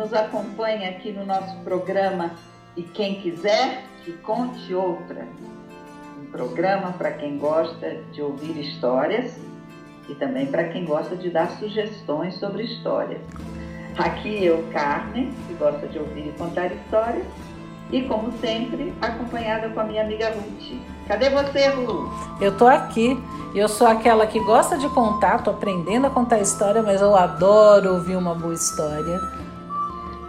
Nos acompanha aqui no nosso programa e quem quiser que conte outra. Um programa para quem gosta de ouvir histórias e também para quem gosta de dar sugestões sobre histórias. Aqui eu, Carmen, que gosta de ouvir e contar histórias, e como sempre, acompanhada com a minha amiga Ruth. Cadê você, Ruth? Eu tô aqui. Eu sou aquela que gosta de contar, tô aprendendo a contar história, mas eu adoro ouvir uma boa história.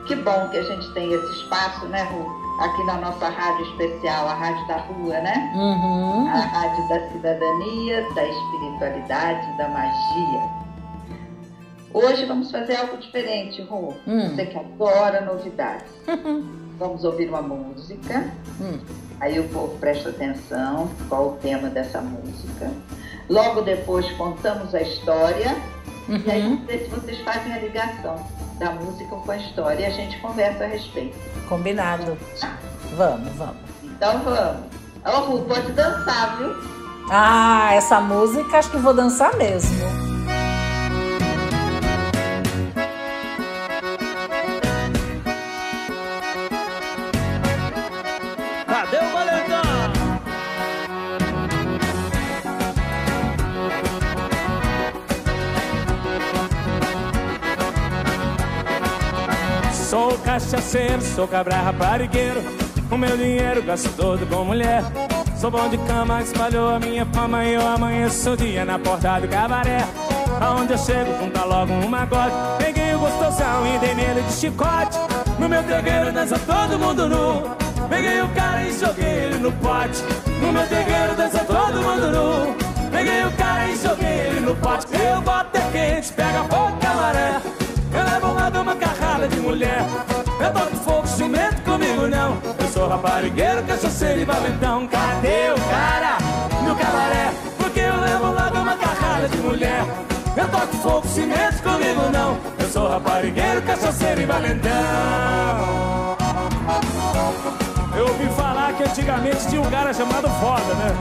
Que bom que a gente tem esse espaço, né, Ruth? Aqui na nossa rádio especial, a Rádio da Rua, né? Uhum. A Rádio da Cidadania, da Espiritualidade, da Magia. Hoje vamos fazer algo diferente, Ru. Hum. Você que adora novidades. Vamos ouvir uma música. Hum. Aí o povo presta atenção qual o tema dessa música. Logo depois contamos a história. E aí Uhum. vocês fazem a ligação da música com a história e a gente conversa a respeito. Combinado. Vamos, vamos. Então vamos. Ô, Ru, pode dançar, viu? Ah, essa música acho que vou dançar mesmo. Cachaceiro, sou cabra raparigueiro. O meu dinheiro gasto todo com mulher. Sou bom de cama, espalhou a minha fama e eu amanheço o dia na porta do cabaré. Aonde eu chego, junta logo um magote. Peguei o gostosão e dei nele de chicote. No meu terreiro dança todo mundo nu. Peguei o cara e joguei ele no pote. No meu terreiro dança todo mundo nu. Peguei o cara e joguei ele no pote. Eu boto é quente, pega fogo, camaré. Eu levo lá de uma carrada de mulher. Eu boto fogo, cimento comigo não. Eu sou raparigueiro, cachaceiro e valentão. Cadê o cara no cabaré? Porque eu levo de uma carrada de mulher. Eu toco fogo, cimento comigo não. Eu sou raparigueiro, cachaceiro e valentão. Eu ouvi falar que antigamente tinha um cara chamado Foda, né?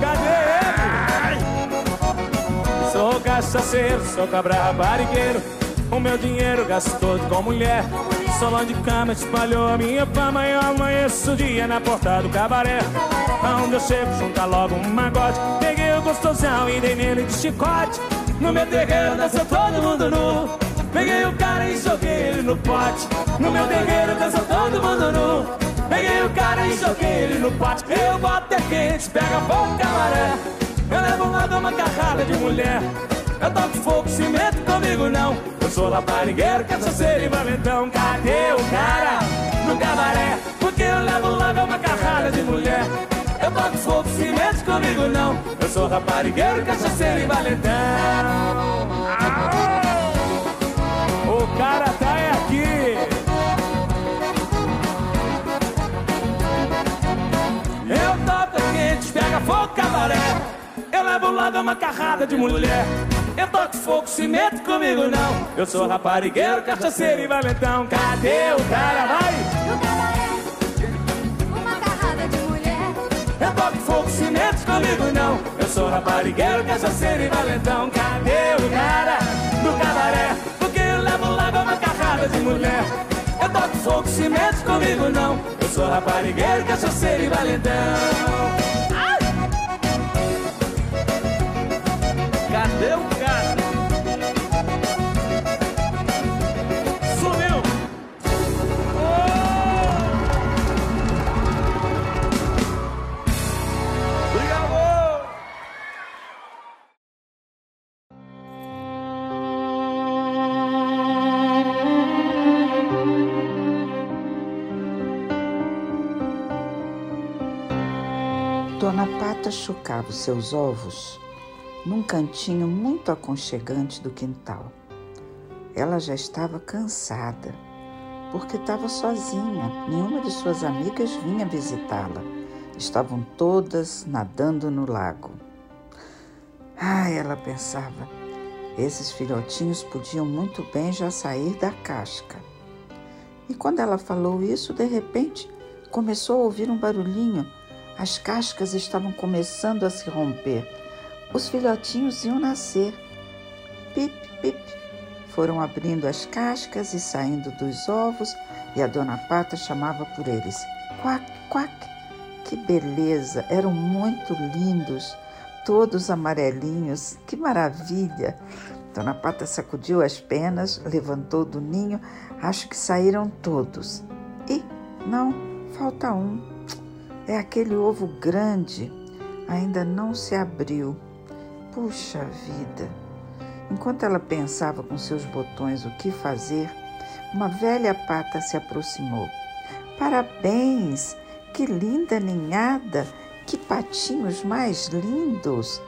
Cadê ele? Sou cachaceiro, sou cabra raparigueiro. O meu dinheiro gasto todo com mulher. Solão de cama espalhou a minha fama. E eu amanheço o dia na porta do cabaré. Aonde eu chego, junta logo um magote. Peguei o gostosão e dei nele de chicote. No meu terreiro dança todo mundo nu. Peguei o cara e joguei ele no pote. No meu terreiro dança todo mundo nu. Peguei o cara e joguei ele no pote. Eu boto é quente, pega fogo, camaré. Eu levo uma carrada de mulher. Eu toco fogo, cimento comigo não. Eu sou laparigueiro, cachaceiro e valentão. Cadê o cara no cabaré? Porque eu levo de uma carrada de mulher. Eu toco fogo, cimento comigo não. Eu sou raparigueiro, cachaceiro e valentão. O cara tá aqui. Eu toco quente, pega fogo, cabaré. Eu levo de uma carrada de mulher. Eu toco fogo, cimento comigo não. Eu sou raparigueiro, cachaceiro e valentão. Cadê o cara? Vai! No cabaré, uma carrada de mulher. Eu toco fogo, cimento comigo não. Eu sou raparigueiro, cachaceiro e valentão. Cadê o cara no cabaré? Porque eu levo de uma carrada de mulher. Eu toco fogo, cimento comigo não. Eu sou raparigueiro, cachaceiro e valentão. Chocava os seus ovos num cantinho muito aconchegante do quintal. Ela já estava cansada, porque estava sozinha, nenhuma de suas amigas vinha visitá-la. Estavam todas nadando no lago. Ah, ela pensava, esses filhotinhos podiam muito bem já sair da casca. E quando ela falou isso, de repente começou a ouvir um barulhinho. As cascas estavam começando a se romper. Os filhotinhos iam nascer. Pip, pip. Foram abrindo as cascas e saindo dos ovos, e a dona Pata chamava por eles. Quack, quack. Que beleza! Eram muito lindos, todos amarelinhos. Que maravilha! Dona Pata sacudiu as penas, levantou do ninho. Acho que saíram todos. E não, falta um. É aquele ovo grande. Ainda não se abriu. Puxa vida! Enquanto ela pensava com seus botões o que fazer, uma velha pata se aproximou. Parabéns! Que linda ninhada! Que patinhos mais lindos!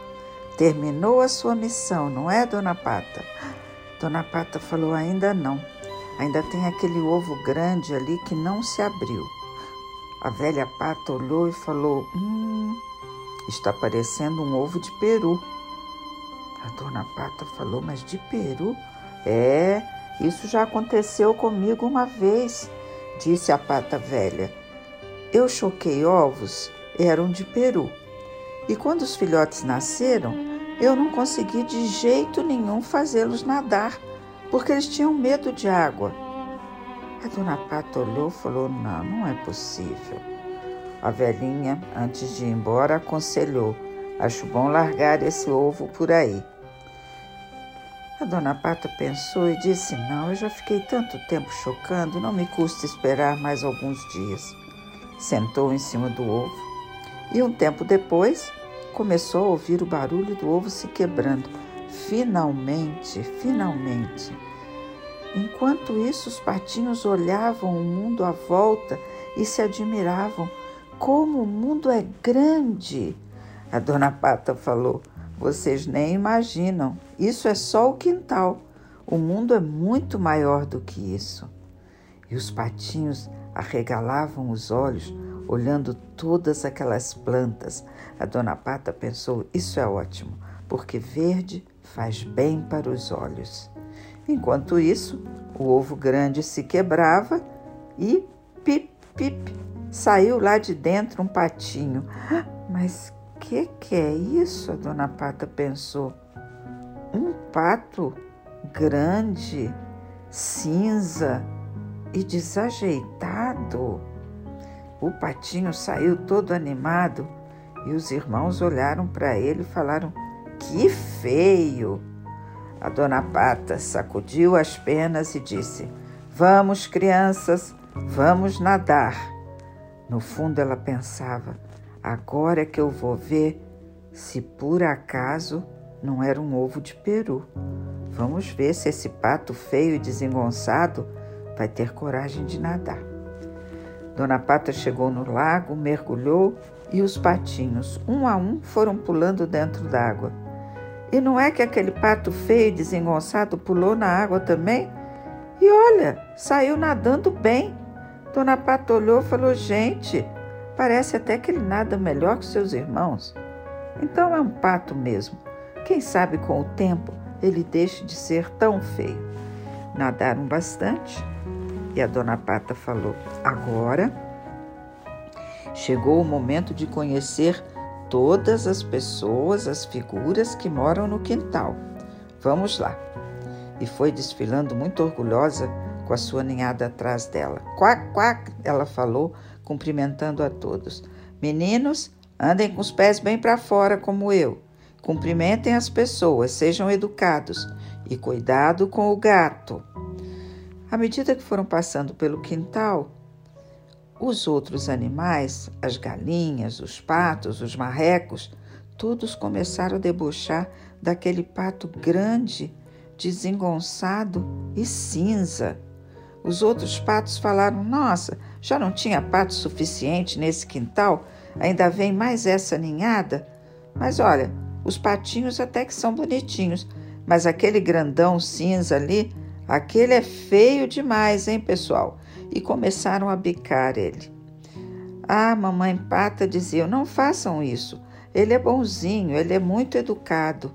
Terminou a sua missão, não é, Dona Pata? Dona Pata falou: ainda não. Ainda tem aquele ovo grande ali que não se abriu. A velha pata olhou e falou: Hum, está parecendo um ovo de peru. A dona Pata falou, mas de peru? É, isso já aconteceu comigo uma vez, disse a pata velha. Eu choquei ovos, eram de peru. E quando os filhotes nasceram, eu não consegui de jeito nenhum fazê-los nadar, porque eles tinham medo de água. A dona Pata olhou e falou: Não, não é possível. A velhinha, antes de ir embora, aconselhou: Acho bom largar esse ovo por aí. A dona Pata pensou e disse: Não, eu já fiquei tanto tempo chocando, não me custa esperar mais alguns dias. Sentou em cima do ovo e, um tempo depois, começou a ouvir o barulho do ovo se quebrando. Finalmente, finalmente. Enquanto isso, os patinhos olhavam o mundo à volta e se admiravam. Como o mundo é grande! A dona Pata falou. Vocês nem imaginam. Isso é só o quintal. O mundo é muito maior do que isso. E os patinhos arregalavam os olhos, olhando todas aquelas plantas. A dona Pata pensou: isso é ótimo, porque verde faz bem para os olhos. Enquanto isso, o ovo grande se quebrava e pip, pip, saiu lá de dentro um patinho. Mas que que é isso? A dona Pata pensou. Um pato grande, cinza e desajeitado. O patinho saiu todo animado e os irmãos olharam para ele e falaram: Que feio! A dona Pata sacudiu as penas e disse: Vamos, crianças, vamos nadar. No fundo ela pensava: Agora é que eu vou ver se por acaso não era um ovo de peru. Vamos ver se esse pato feio e desengonçado vai ter coragem de nadar. Dona Pata chegou no lago, mergulhou e os patinhos, um a um, foram pulando dentro d'água. E não é que aquele pato feio e desengonçado pulou na água também? E olha, saiu nadando bem. Dona Pata olhou e falou: Gente, Parece até que ele nada melhor que seus irmãos. Então é um pato mesmo. Quem sabe com o tempo ele deixe de ser tão feio. Nadaram bastante e a dona Pata falou: Agora chegou o momento de conhecer todas as pessoas, as figuras que moram no quintal. Vamos lá. E foi desfilando muito orgulhosa com a sua ninhada atrás dela. Quac, quac, ela falou cumprimentando a todos. Meninos, andem com os pés bem para fora, como eu. Cumprimentem as pessoas, sejam educados e cuidado com o gato. À medida que foram passando pelo quintal, os outros animais, as galinhas, os patos, os marrecos, todos começaram a debochar daquele pato grande, desengonçado e cinza. Os outros patos falaram: Nossa, Já não tinha pato suficiente nesse quintal? Ainda vem mais essa ninhada? Mas olha, os patinhos até que são bonitinhos, mas aquele grandão cinza ali, aquele é feio demais, hein, pessoal? E começaram a bicar ele. Ah, mamãe pata dizia: não façam isso. Ele é bonzinho, ele é muito educado.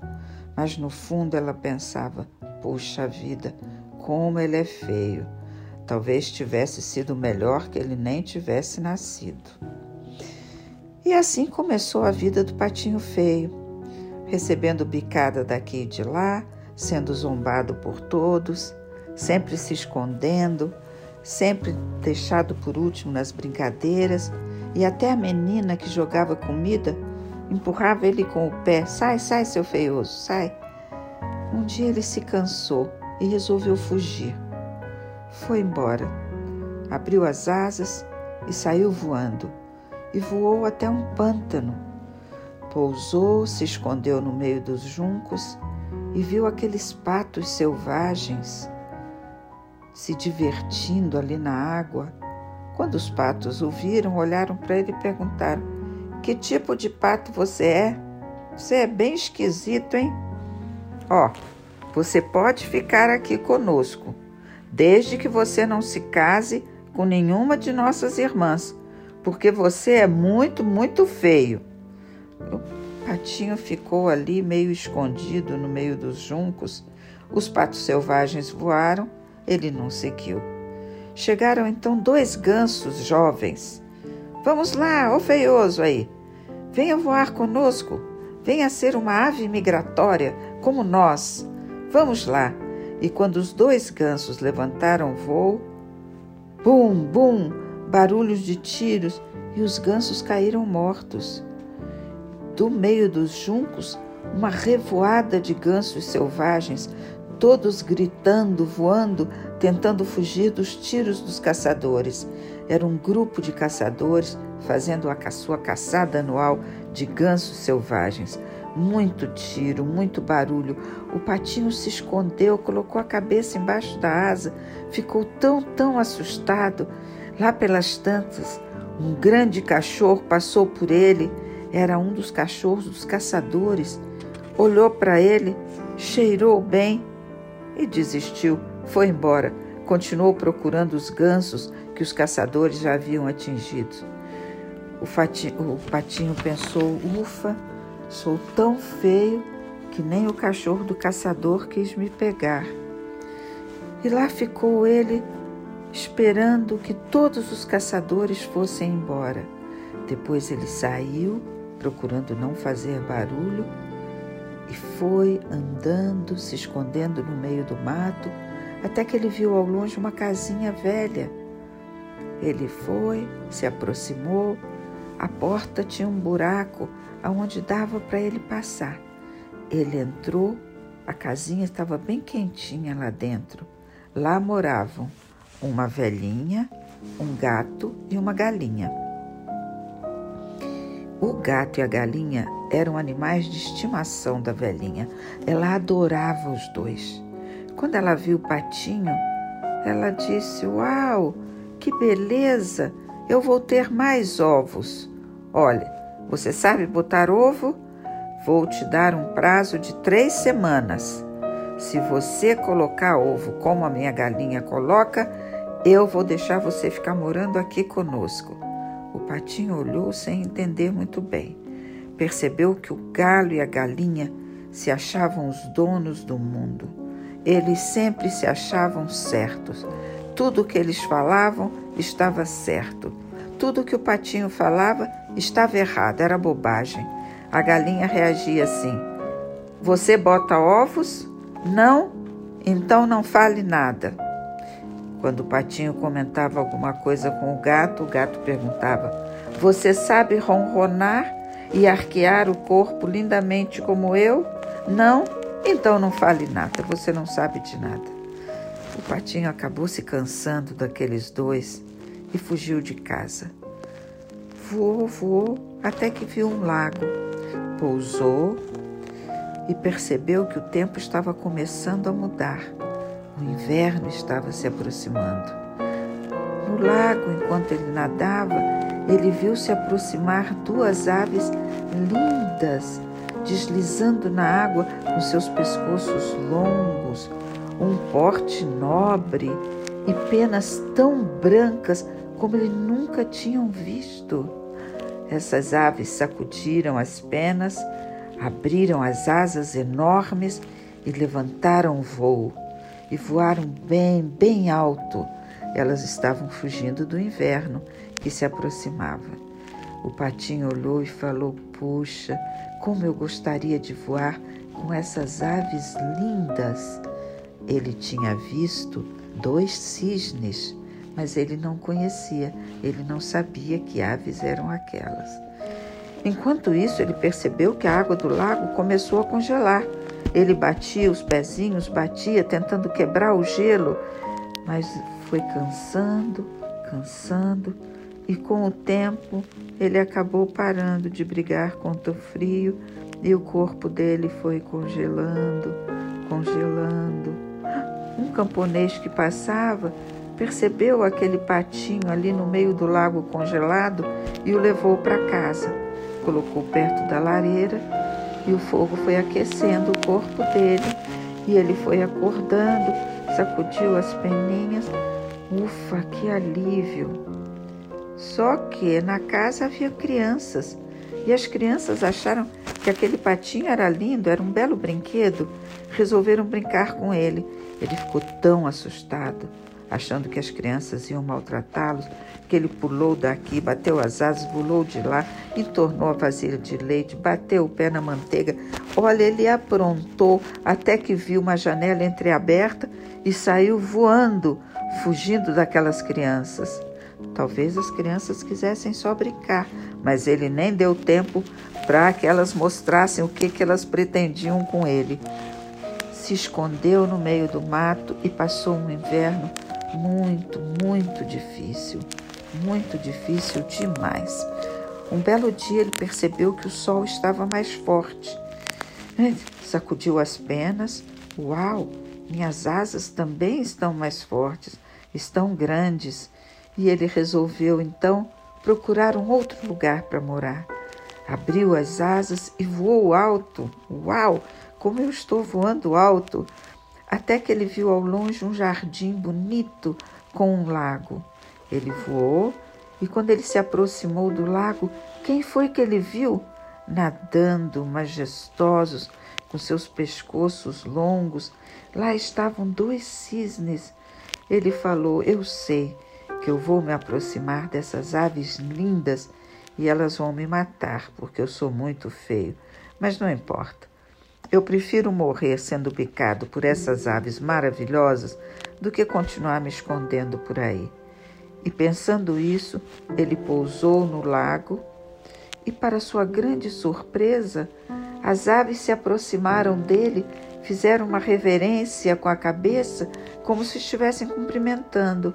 Mas no fundo ela pensava: puxa vida, como ele é feio. Talvez tivesse sido melhor que ele nem tivesse nascido. E assim começou a vida do patinho feio, recebendo bicada daqui e de lá, sendo zombado por todos, sempre se escondendo, sempre deixado por último nas brincadeiras, e até a menina que jogava comida empurrava ele com o pé: sai, sai, seu feioso, sai. Um dia ele se cansou e resolveu fugir foi embora. Abriu as asas e saiu voando, e voou até um pântano. Pousou, se escondeu no meio dos juncos e viu aqueles patos selvagens se divertindo ali na água. Quando os patos o viram, olharam para ele e perguntaram: Que tipo de pato você é? Você é bem esquisito, hein? Ó, você pode ficar aqui conosco desde que você não se case com nenhuma de nossas irmãs, porque você é muito, muito feio. O patinho ficou ali meio escondido no meio dos juncos. Os patos selvagens voaram, ele não seguiu. Chegaram então dois gansos jovens. Vamos lá, ô feioso aí. Venha voar conosco. Venha ser uma ave migratória como nós. Vamos lá. E quando os dois gansos levantaram voo, bum, bum, barulhos de tiros e os gansos caíram mortos. Do meio dos juncos, uma revoada de gansos selvagens, todos gritando, voando, tentando fugir dos tiros dos caçadores. Era um grupo de caçadores fazendo a sua caçada anual de gansos selvagens. Muito tiro, muito barulho. O patinho se escondeu, colocou a cabeça embaixo da asa, ficou tão, tão assustado. Lá pelas tantas, um grande cachorro passou por ele. Era um dos cachorros dos caçadores. Olhou para ele, cheirou bem e desistiu. Foi embora. Continuou procurando os gansos que os caçadores já haviam atingido. O, fatinho, o patinho pensou: ufa, Sou tão feio que nem o cachorro do caçador quis me pegar. E lá ficou ele esperando que todos os caçadores fossem embora. Depois ele saiu, procurando não fazer barulho, e foi andando, se escondendo no meio do mato, até que ele viu ao longe uma casinha velha. Ele foi, se aproximou, a porta tinha um buraco aonde dava para ele passar. Ele entrou, a casinha estava bem quentinha lá dentro. Lá moravam uma velhinha, um gato e uma galinha. O gato e a galinha eram animais de estimação da velhinha. Ela adorava os dois. Quando ela viu o patinho, ela disse: Uau, que beleza! Eu vou ter mais ovos. Olha, você sabe botar ovo? Vou te dar um prazo de três semanas. Se você colocar ovo como a minha galinha coloca, eu vou deixar você ficar morando aqui conosco. O patinho olhou sem entender muito bem. Percebeu que o galo e a galinha se achavam os donos do mundo. Eles sempre se achavam certos. Tudo o que eles falavam estava certo. Tudo que o patinho falava estava errado, era bobagem. A galinha reagia assim: Você bota ovos? Não? Então não fale nada. Quando o patinho comentava alguma coisa com o gato, o gato perguntava: Você sabe ronronar e arquear o corpo lindamente como eu? Não? Então não fale nada, você não sabe de nada. O patinho acabou se cansando daqueles dois e fugiu de casa. Voou, voou até que viu um lago. Pousou e percebeu que o tempo estava começando a mudar. O inverno estava se aproximando. No lago, enquanto ele nadava, ele viu se aproximar duas aves lindas, deslizando na água com seus pescoços longos, um porte nobre e penas tão brancas como ele nunca tinham visto. Essas aves sacudiram as penas, abriram as asas enormes e levantaram o voo. E voaram bem, bem alto. Elas estavam fugindo do inverno que se aproximava. O patinho olhou e falou: Puxa, como eu gostaria de voar com essas aves lindas. Ele tinha visto dois cisnes, mas ele não conhecia, ele não sabia que aves eram aquelas. Enquanto isso, ele percebeu que a água do lago começou a congelar. Ele batia os pezinhos, batia, tentando quebrar o gelo, mas foi cansando, cansando, e com o tempo ele acabou parando de brigar contra o frio e o corpo dele foi congelando, congelando. Um camponês que passava percebeu aquele patinho ali no meio do lago congelado e o levou para casa. Colocou perto da lareira e o fogo foi aquecendo o corpo dele e ele foi acordando, sacudiu as peninhas. Ufa, que alívio! Só que na casa havia crianças e as crianças acharam que aquele patinho era lindo, era um belo brinquedo. Resolveram brincar com ele. Ele ficou tão assustado, achando que as crianças iam maltratá-los, que ele pulou daqui, bateu as asas, pulou de lá, entornou a vasilha de leite, bateu o pé na manteiga. Olha, ele aprontou até que viu uma janela entreaberta e saiu voando, fugindo daquelas crianças. Talvez as crianças quisessem só brincar, mas ele nem deu tempo para que elas mostrassem o que, que elas pretendiam com ele. Se escondeu no meio do mato e passou um inverno muito, muito difícil. Muito difícil demais. Um belo dia ele percebeu que o sol estava mais forte. Sacudiu as penas. Uau! Minhas asas também estão mais fortes, estão grandes e ele resolveu então procurar um outro lugar para morar. Abriu as asas e voou alto. Uau! Como eu estou voando alto! Até que ele viu ao longe um jardim bonito com um lago. Ele voou e quando ele se aproximou do lago, quem foi que ele viu? Nadando, majestosos, com seus pescoços longos, lá estavam dois cisnes. Ele falou: Eu sei, que eu vou me aproximar dessas aves lindas e elas vão me matar porque eu sou muito feio. Mas não importa. Eu prefiro morrer sendo picado por essas aves maravilhosas do que continuar me escondendo por aí. E pensando isso, ele pousou no lago e, para sua grande surpresa, as aves se aproximaram dele, fizeram uma reverência com a cabeça, como se estivessem cumprimentando.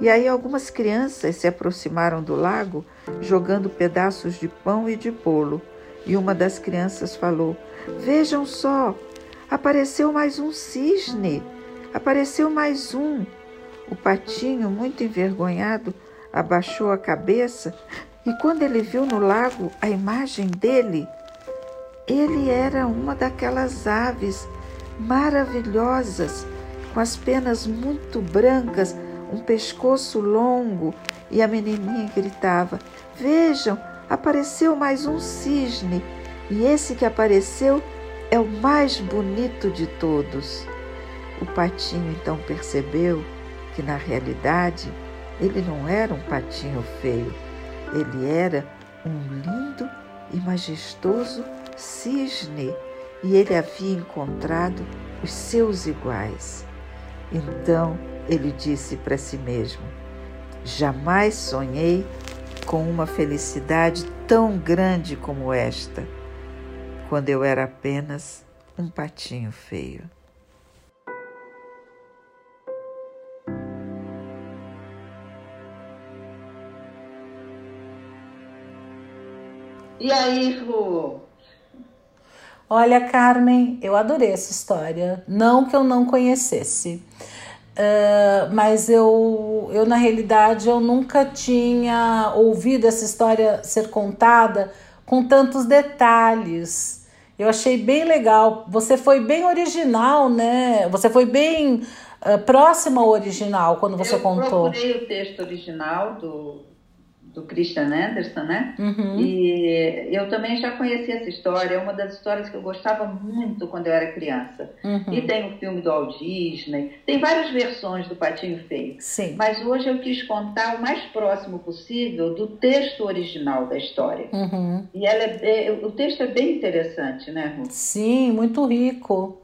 E aí algumas crianças se aproximaram do lago jogando pedaços de pão e de bolo. E uma das crianças falou: Vejam só, apareceu mais um cisne, apareceu mais um. O patinho, muito envergonhado, abaixou a cabeça e quando ele viu no lago a imagem dele, ele era uma daquelas aves maravilhosas, com as penas muito brancas um pescoço longo, e a menininha gritava: Vejam, apareceu mais um cisne, e esse que apareceu é o mais bonito de todos. O patinho então percebeu que, na realidade, ele não era um patinho feio, ele era um lindo e majestoso cisne, e ele havia encontrado os seus iguais. Então, ele disse para si mesmo: Jamais sonhei com uma felicidade tão grande como esta, quando eu era apenas um patinho feio. E aí, Ru? Olha, Carmen, eu adorei essa história. Não que eu não conhecesse. Uh, mas eu, eu, na realidade, eu nunca tinha ouvido essa história ser contada com tantos detalhes. Eu achei bem legal. Você foi bem original, né? Você foi bem uh, próximo ao original quando você eu contou. Eu procurei o texto original do, do Christian Anderson, né? Uhum. E eu também já conheci essa história, é uma das histórias que eu gostava muito quando eu era criança. Uhum. E tem o filme do Walt Disney, tem várias versões do Patinho Feio. Sim. Mas hoje eu quis contar o mais próximo possível do texto original da história. Uhum. E ela é, o texto é bem interessante, né, Ruth? Sim, muito rico.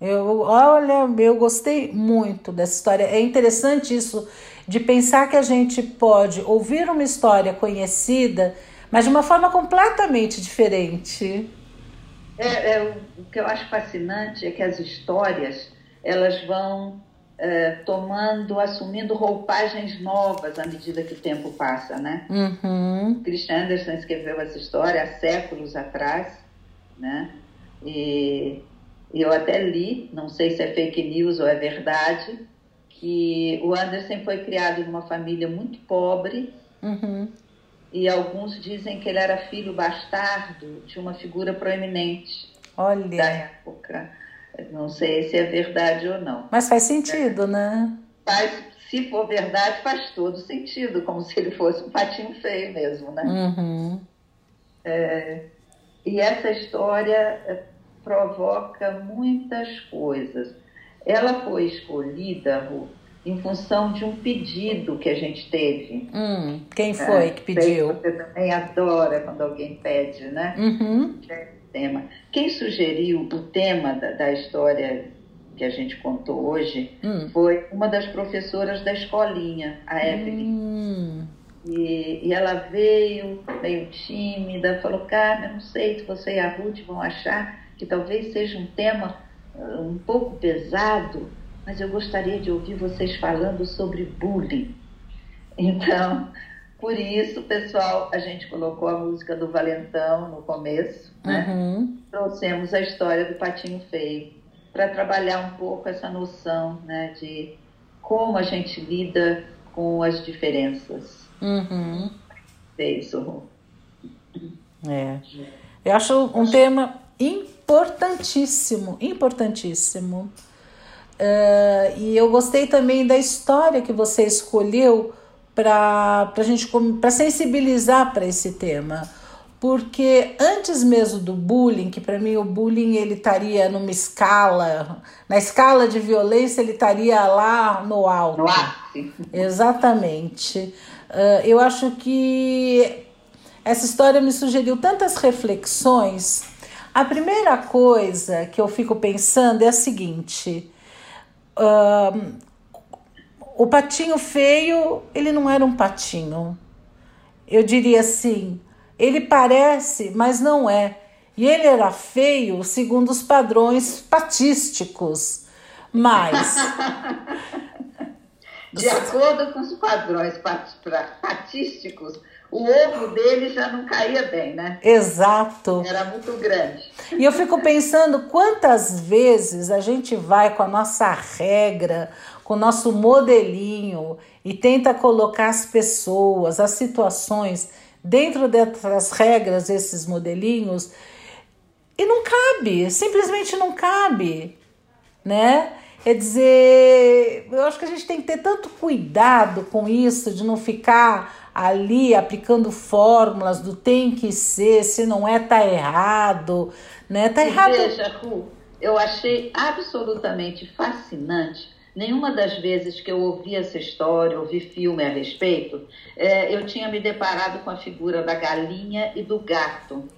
Eu, olha, eu gostei muito dessa história. É interessante isso de pensar que a gente pode ouvir uma história conhecida, mas de uma forma completamente diferente. É, é, o que eu acho fascinante é que as histórias elas vão é, tomando, assumindo roupagens novas à medida que o tempo passa, né? Uhum. Christian Anderson escreveu essa história há séculos atrás, né? E, e eu até li, não sei se é fake news ou é verdade, que o Anderson foi criado numa família muito pobre Uhum. e alguns dizem que ele era filho bastardo de uma figura proeminente da Olha, época. Não sei se é verdade ou não. mas faz sentido, né? Mas se for verdade, faz todo sentido, como se ele fosse um patinho feio mesmo, né? Uhum. E essa história eh, provoca muitas coisas. Ela foi escolhida, Ru, em função de um pedido que a gente teve. Hum, quem foi que Sei pediu? Você também adora quando alguém pede, né? Uhum. Tema. Quem sugeriu o tema da, da história que a gente contou hoje Hum. foi uma das professoras da escolinha, a Evelyn. Hum. E, e ela veio meio tímida, falou: Carmen, não sei se você e a Ruth vão achar que talvez seja um tema um pouco pesado, mas eu gostaria de ouvir vocês falando sobre bullying. Então, por isso, pessoal, a gente colocou a música do Valentão no começo, né? Uhum. Trouxemos a história do Patinho Feio para trabalhar um pouco essa noção né, de como a gente lida com as diferenças. Uhum. É isso. É. Eu acho um tema importantíssimo, importantíssimo. Eh, e eu gostei também da história que você escolheu para a gente para sensibilizar para esse tema. Porque antes mesmo do bullying, que para mim o bullying ele estaria numa escala, na escala de violência ele estaria lá no alto. No ápice. Exatamente. Ah, eu acho que essa história me sugeriu tantas reflexões. A primeira coisa que eu fico pensando é a seguinte: ah, o patinho feio, ele não era um patinho. Eu diria assim, ele parece, mas não é. E ele era feio segundo os padrões patísticos. Mas De acordo com os padrões patísticos, o ovo dele já não caía bem, né? exato. Era muito grande. E eu fico pensando quantas vezes a gente vai com a nossa regra, com o nosso modelinho e tenta colocar as pessoas, as situações dentro dessas regras, esses modelinhos, e não cabe, simplesmente não cabe, né? Quer dizer, eu acho que a gente tem que ter tanto cuidado com isso, de não ficar ali aplicando fórmulas do tem que ser, se não é, tá errado, né? Tá errado. veja, Ru, eu achei absolutamente fascinante. Nenhuma das vezes que eu ouvi essa história, ouvi filme a respeito, eh, eu tinha me deparado com a figura da galinha e do gato.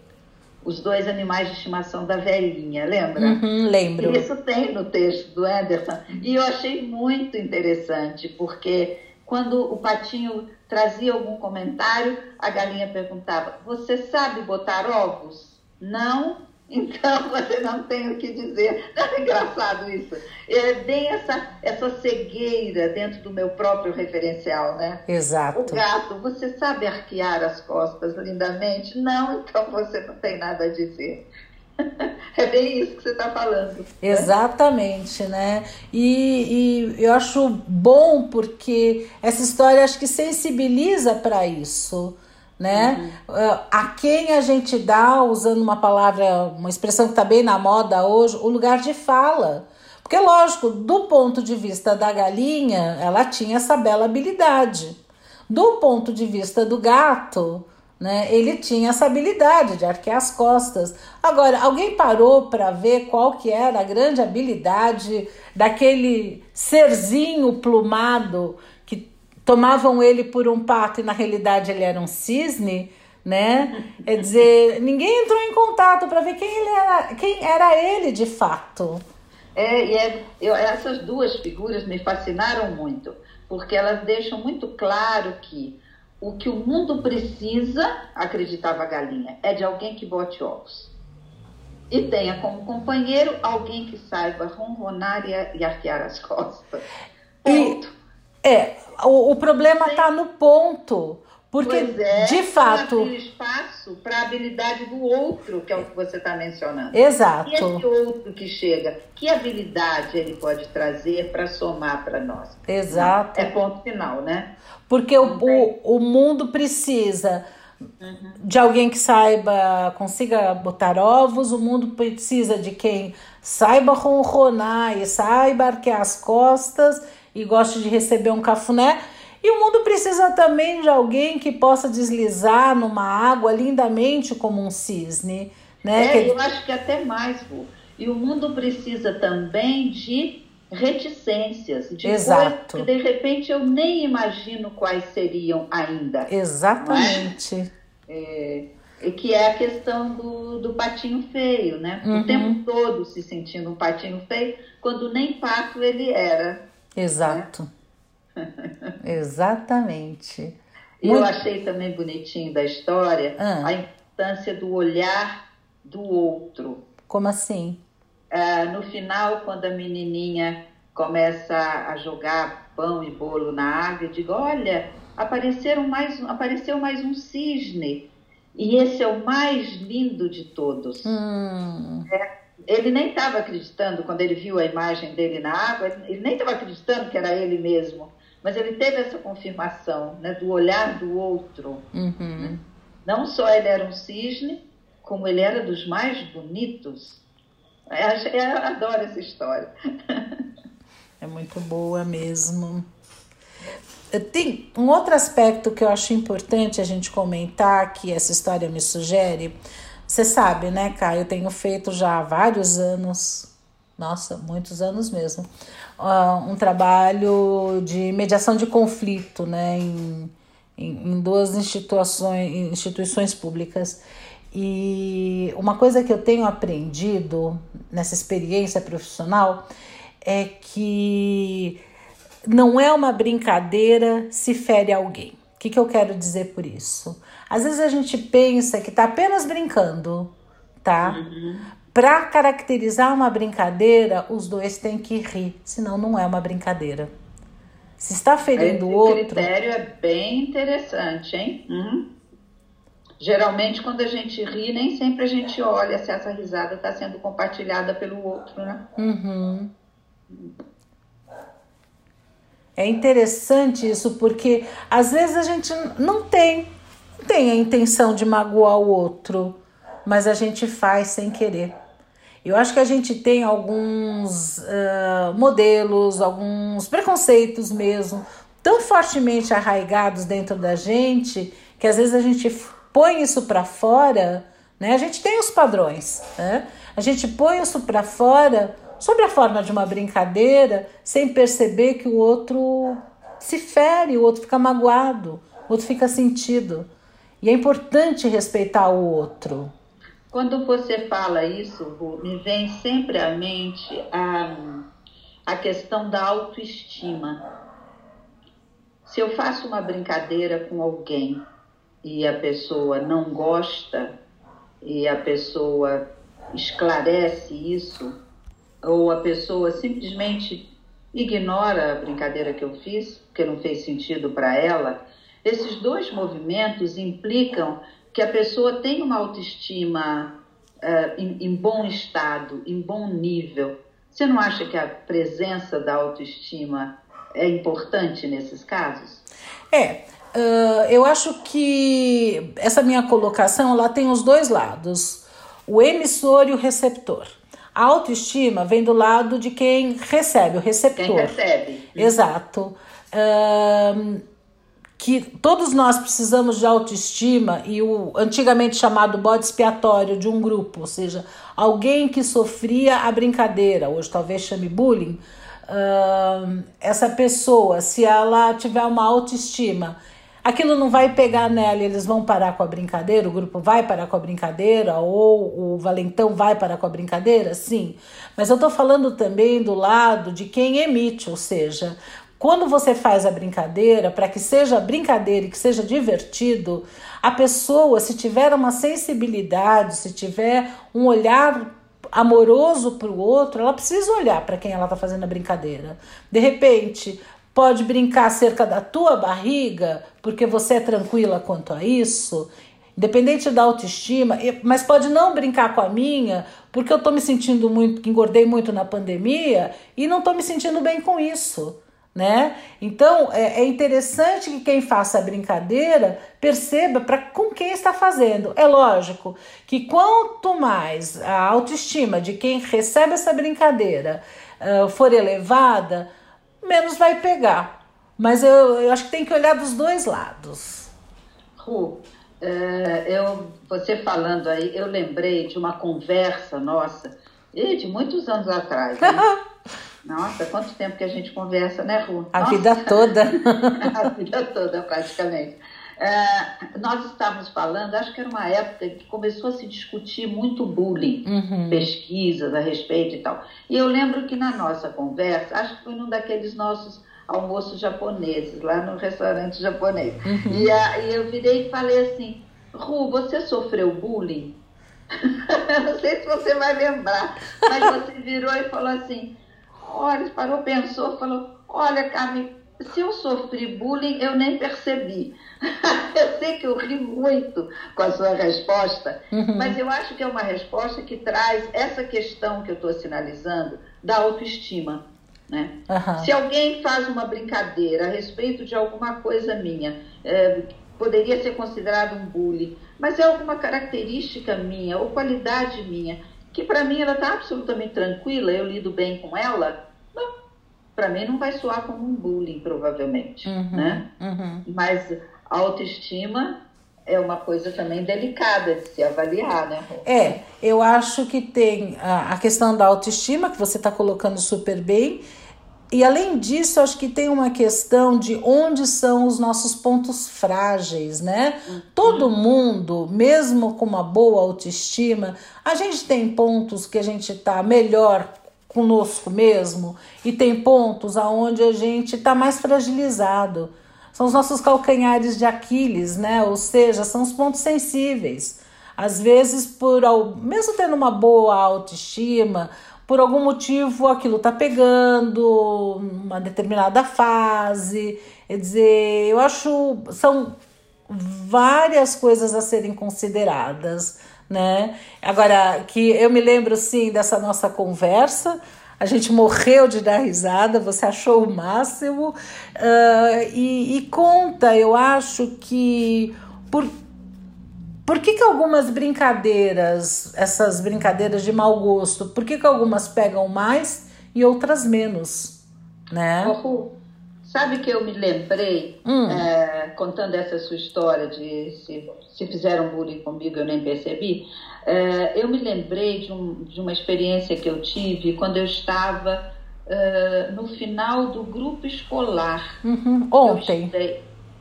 Os dois animais de estimação da velhinha, lembra? Uhum, lembro. Isso tem no texto do Anderson. E eu achei muito interessante, porque quando o patinho trazia algum comentário, a galinha perguntava: Você sabe botar ovos? Não? Então você não tem o que dizer. Não é engraçado isso? É bem essa, essa cegueira dentro do meu próprio referencial, né? O Exato. gato, você sabe arquear as costas lindamente? Não, então você não tem nada a dizer. É bem isso que você está falando. Né? Exatamente, né? E, e, eu acho bom porque essa história acho que sensibiliza para isso, né? Uhum. A quem a gente dá, usando uma palavra, uma expressão que está bem na moda hoje, o lugar de fala. Porque, lógico, do ponto de vista da galinha, ela tinha essa bela habilidade. Do ponto de vista do gato, né, ele tinha essa habilidade de arquear as costas. Agora, alguém parou para ver qual que era a grande habilidade daquele serzinho plumado que tomavam ele por um pato e na realidade ele era um cisne? né? É dizer, ninguém entrou em contato para ver quem ele era, quem era ele de fato. É, e é, eu, essas duas figuras me fascinaram muito, porque elas deixam muito claro que o que o mundo precisa, acreditava a galinha, é de alguém que bote ovos. E tenha como companheiro alguém que saiba ronronar e, arquear as costas. Ponto. E, é, o, o problema está no ponto. Porque, é, de fato. Abrir espaço para a habilidade do outro, que é o que você está mencionando. Exato. E esse outro que chega, que habilidade ele pode trazer para somar para nós? Exato. É ponto final, né? Porque o, o, o mundo precisa uhum. de alguém que saiba, consiga botar ovos, o mundo precisa de quem saiba ronronar e saiba arquear as costas e goste de receber um cafuné e o mundo precisa também de alguém que possa deslizar numa água lindamente como um cisne. Né? É, que... eu acho que até mais. E o mundo precisa também de reticências, de Exato. coisas que de repente eu nem imagino quais seriam ainda. Exatamente. É? É, que é a questão do, do patinho feio, né? Uhum. O tempo todo se sentindo um patinho feio, quando nem pato ele era. Exato. Né? Exatamente. E Muito... eu achei também bonitinho da história ah. a importância do olhar do outro. Como assim? Ah, no final, quando a menininha começa a jogar pão e bolo na água, eu digo: olha, apareceram mais, apareceu mais um cisne. E esse é o mais lindo de todos. Hum. É, ele nem estava acreditando quando ele viu a imagem dele na água, ele nem estava acreditando que era ele mesmo mas ele teve essa confirmação né, do olhar do outro. Uhum. Né? Não só ele era um cisne, como ele era dos mais bonitos. Eu, eu adoro essa história. É muito boa mesmo. Tem um outro aspecto que eu acho importante a gente comentar, que essa história me sugere. Você sabe, né, Caio? Eu tenho feito já há vários anos, nossa, muitos anos mesmo, uh, um trabalho de mediação de conflito né, em, em, em duas instituições, instituições públicas. E uma coisa que eu tenho aprendido nessa experiência profissional é que não é uma brincadeira se fere alguém. O que, que eu quero dizer por isso? Às vezes a gente pensa que está apenas brincando, tá? Uhum. Para caracterizar uma brincadeira, os dois têm que rir, senão não é uma brincadeira. Se está ferindo o outro. Esse critério é bem interessante, hein? Uhum. Geralmente, quando a gente ri, nem sempre a gente olha se essa risada está sendo compartilhada pelo outro, né? Uhum. É interessante isso, porque às vezes a gente não tem, não tem a intenção de magoar o outro, mas a gente faz sem querer. Eu acho que a gente tem alguns uh, modelos, alguns preconceitos mesmo, tão fortemente arraigados dentro da gente, que às vezes a gente põe isso para fora, né? A gente tem os padrões, né? A gente põe isso para fora sob a forma de uma brincadeira, sem perceber que o outro se fere, o outro fica magoado, o outro fica sentido. E é importante respeitar o outro. Quando você fala isso, me vem sempre à mente a, a questão da autoestima. Se eu faço uma brincadeira com alguém e a pessoa não gosta e a pessoa esclarece isso, ou a pessoa simplesmente ignora a brincadeira que eu fiz, porque não fez sentido para ela, esses dois movimentos implicam que a pessoa tem uma autoestima uh, em, em bom estado, em bom nível, você não acha que a presença da autoestima é importante nesses casos? É, uh, eu acho que essa minha colocação ela tem os dois lados, o emissor e o receptor. A autoestima vem do lado de quem recebe, o receptor. Quem recebe. Exato. Uh, que todos nós precisamos de autoestima e o antigamente chamado bode expiatório de um grupo, ou seja, alguém que sofria a brincadeira, hoje talvez chame bullying, uh, essa pessoa, se ela tiver uma autoestima, aquilo não vai pegar nela e eles vão parar com a brincadeira, o grupo vai parar com a brincadeira, ou o valentão vai parar com a brincadeira, sim. Mas eu estou falando também do lado de quem emite, ou seja, quando você faz a brincadeira, para que seja brincadeira e que seja divertido, a pessoa, se tiver uma sensibilidade, se tiver um olhar amoroso para o outro, ela precisa olhar para quem ela está fazendo a brincadeira. De repente, pode brincar acerca da tua barriga, porque você é tranquila quanto a isso, independente da autoestima, mas pode não brincar com a minha, porque eu estou me sentindo muito, engordei muito na pandemia e não estou me sentindo bem com isso né? Então é, é interessante que quem faça a brincadeira perceba para com quem está fazendo. É lógico que quanto mais a autoestima de quem recebe essa brincadeira uh, for elevada, menos vai pegar. Mas eu, eu acho que tem que olhar dos dois lados. Ru, é, eu, você falando aí, eu lembrei de uma conversa nossa, de muitos anos atrás. Né? Nossa, quanto tempo que a gente conversa, né, Ru? A Nossa. vida toda. a vida toda, praticamente. É, nós estávamos falando, acho que era uma época que começou a se discutir muito bullying, uhum. pesquisas a respeito e tal. E eu lembro que na nossa conversa, acho que foi num daqueles nossos almoços japoneses, lá no restaurante japonês. Uhum. E aí eu virei e falei assim, Ru, você sofreu bullying? Não sei se você vai lembrar, mas você virou e falou assim, Olha, parou, pensou, falou: Olha, Carmen, se eu sofri bullying, eu nem percebi. eu sei que eu ri muito com a sua resposta, uhum. mas eu acho que é uma resposta que traz essa questão que eu estou sinalizando da autoestima. Né? Uhum. Se alguém faz uma brincadeira a respeito de alguma coisa minha, é, poderia ser considerado um bullying, mas é alguma característica minha ou qualidade minha que para mim ela está absolutamente tranquila, eu lido bem com ela, para mim não vai soar como um bullying, provavelmente, uhum, né? Uhum. Mas a autoestima é uma coisa também delicada de se avaliar, né? É, eu acho que tem a, questão da autoestima, que você está colocando super bem, e além disso, acho que tem uma questão de onde são os nossos pontos frágeis, né? Uhum. Todo mundo, mesmo com uma boa autoestima, a gente tem pontos que a gente está melhor conosco mesmo e tem pontos aonde a gente está mais fragilizado. São os nossos calcanhares de Aquiles, né? Ou seja, são os pontos sensíveis. Às vezes, por mesmo tendo uma boa autoestima, por algum motivo aquilo tá pegando, uma determinada fase. Quer dizer, eu acho são várias coisas a serem consideradas, né? Agora que eu me lembro sim dessa nossa conversa, a gente morreu de dar risada, você achou o máximo uh, e, e conta, eu acho que por por que, que algumas brincadeiras, essas brincadeiras de mau gosto, por que, que algumas pegam mais e outras menos? Né? Oh, sabe que eu me lembrei, hum. é, contando essa sua história de se, se fizeram bullying comigo eu nem percebi, é, eu me lembrei de, um, de uma experiência que eu tive quando eu estava é, no final do grupo escolar. Uhum. Ontem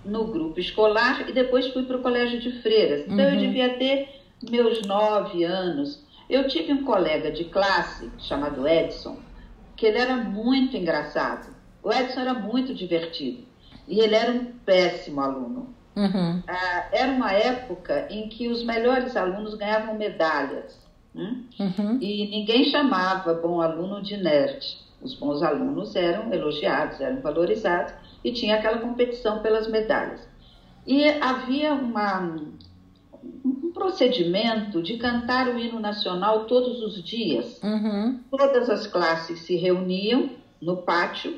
no grupo escolar e depois fui para o colégio de freiras. Então uhum. eu devia ter meus nove anos. Eu tive um colega de classe chamado Edson, que ele era muito engraçado. O Edson era muito divertido e ele era um péssimo aluno. Uhum. Ah, era uma época em que os melhores alunos ganhavam medalhas hum? uhum. e ninguém chamava bom aluno de nerd. Os bons alunos eram elogiados, eram valorizados e tinha aquela competição pelas medalhas. E havia uma, um procedimento de cantar o hino nacional todos os dias. Uhum. Todas as classes se reuniam no pátio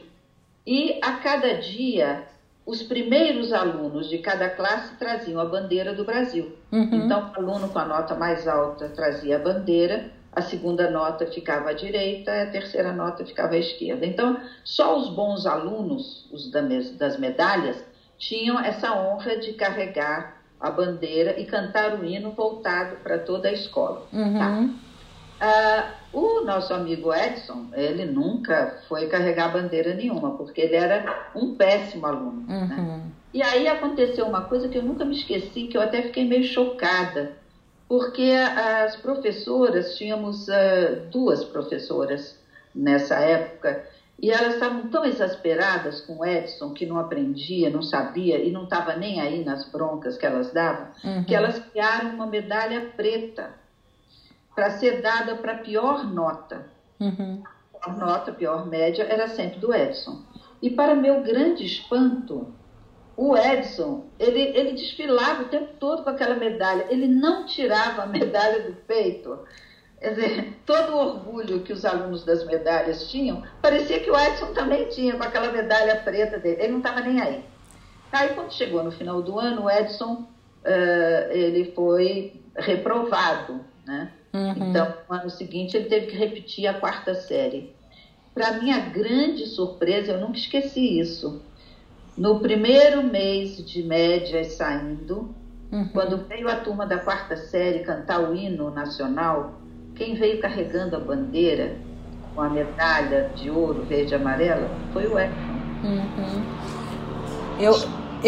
e a cada dia os primeiros alunos de cada classe traziam a bandeira do Brasil. Uhum. Então, o aluno com a nota mais alta trazia a bandeira, a segunda nota ficava à direita, a terceira nota ficava à esquerda. Então, só os bons alunos, os das medalhas, tinham essa honra de carregar a bandeira e cantar o hino voltado para toda a escola. Uhum. Tá? Ah, o nosso amigo Edson, ele nunca foi carregar bandeira nenhuma, porque ele era um péssimo aluno. Né? Uhum. E aí aconteceu uma coisa que eu nunca me esqueci, que eu até fiquei meio chocada, porque as professoras, tínhamos uh, duas professoras nessa época, e elas estavam tão exasperadas com o Edson, que não aprendia, não sabia e não estava nem aí nas broncas que elas davam, Uhum. que elas criaram uma medalha preta para ser dada para a pior nota. Uhum. Pior nota, pior média, era sempre do Edson. E para meu grande espanto, o Edson, ele, ele desfilava o tempo todo com aquela medalha, ele não tirava a medalha do peito. Quer dizer, todo o orgulho que os alunos das medalhas tinham, parecia que o Edson também tinha com aquela medalha preta dele, ele não estava nem aí. Aí, quando chegou no final do ano, o Edson, uh, ele foi reprovado, né? Uhum. Então, no ano seguinte, ele teve que repetir a quarta série. Para minha grande surpresa, eu nunca esqueci isso. No primeiro mês de médias saindo, Uhum. quando veio a turma da quarta série cantar o hino nacional, quem veio carregando a bandeira com a medalha de ouro, verde e amarela foi o Edson. Uhum. Eu,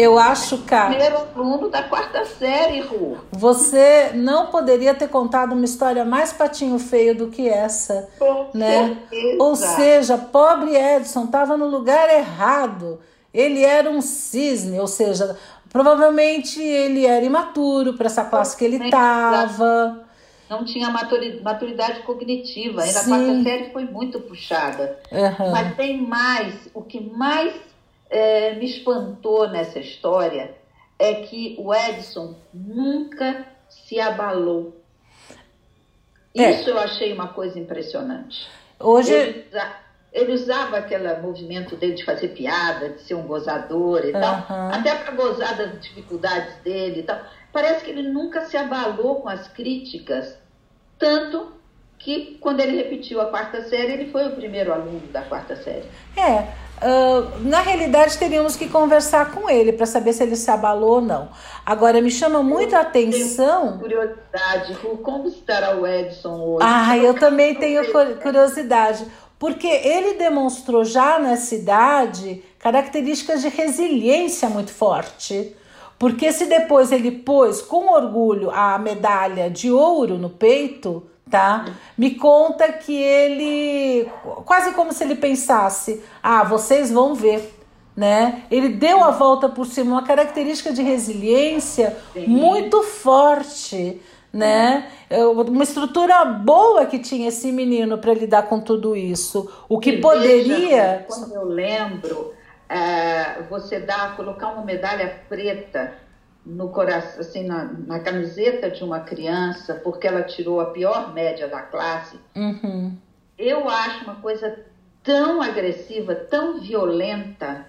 eu acho, cara. Primeiro aluno da quarta série, Ru. Você não poderia ter contado uma história mais patinho feio do que essa, Com né? certeza. Ou seja, pobre Edson estava no lugar errado. Ele era um cisne, ou seja, provavelmente ele era imaturo para essa classe que ele estava. não tinha maturi- maturidade cognitiva. E na Sim. quarta série foi muito puxada. Uhum. Mas tem mais, o que mais eh, me espantou nessa história é que o Edson nunca se abalou. É. Isso eu achei uma coisa impressionante. Hoje, Ele, ele usava aquele movimento dele de fazer piada, de ser um gozador e tal, Aham. até para gozar das dificuldades dele e tal. Parece que ele nunca se abalou com as críticas, tanto que quando ele repetiu a quarta série, ele foi o primeiro aluno da quarta série. é. Ah, na realidade, teríamos que conversar com ele para saber se ele se abalou ou não. Agora, me chama muito a atenção. Curiosidade, como estará o Edson hoje? Ah, eu também tenho cu- curiosidade. Porque ele demonstrou já nessa idade características de resiliência muito forte. Porque se depois ele pôs com orgulho a medalha de ouro no peito, tá? Me conta que ele quase como se ele pensasse: "Ah, vocês vão ver", né? Ele deu a volta por cima, uma característica de resiliência Sim. muito forte, né? Uma estrutura boa que tinha esse menino para lidar com tudo isso. O que E poderia. veja, quando eu lembro, eh, você dá, colocar uma medalha preta no coração, assim, na, na camiseta de uma criança, porque ela tirou a pior média da classe, Uhum. eu acho uma coisa tão agressiva, tão violenta,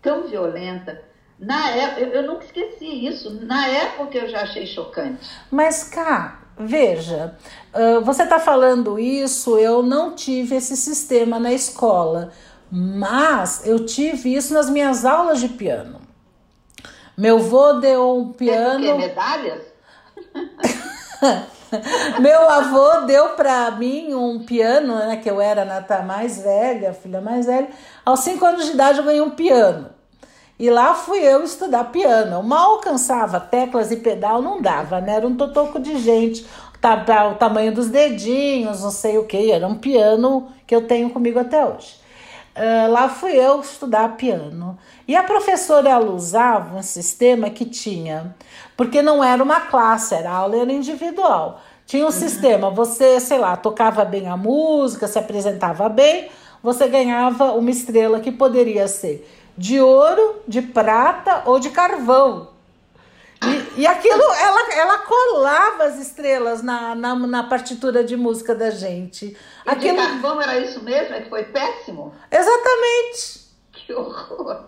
tão violenta. Na época, eu, eu nunca esqueci isso. Na época eu já achei chocante. Mas, cá, veja, você está falando isso, eu não tive esse sistema na escola, mas eu tive isso nas minhas aulas de piano. Meu vô deu um Teve piano. Medalhas? Meu avô deu para mim um piano, né? Que eu era a nata mais velha, a filha mais velha. Aos cinco anos de idade eu ganhei um piano. E lá fui eu estudar piano. Eu mal alcançava teclas e pedal, não dava, né? Era um totoco de gente. Tá, tá, o tamanho dos dedinhos, não sei o que. Era um piano que eu tenho comigo até hoje. Ah, lá fui eu estudar piano. E a professora ela usava um sistema que tinha, porque não era uma classe, era aula era individual. Tinha um sistema, você, sei lá, tocava bem a música, se apresentava bem, você ganhava uma estrela que poderia ser de ouro, de prata ou de carvão. E, e aquilo, ela, ela colava as estrelas na, na, na partitura de música da gente. E Aquilo, de carvão era isso mesmo? É que foi péssimo? exatamente. Que horror!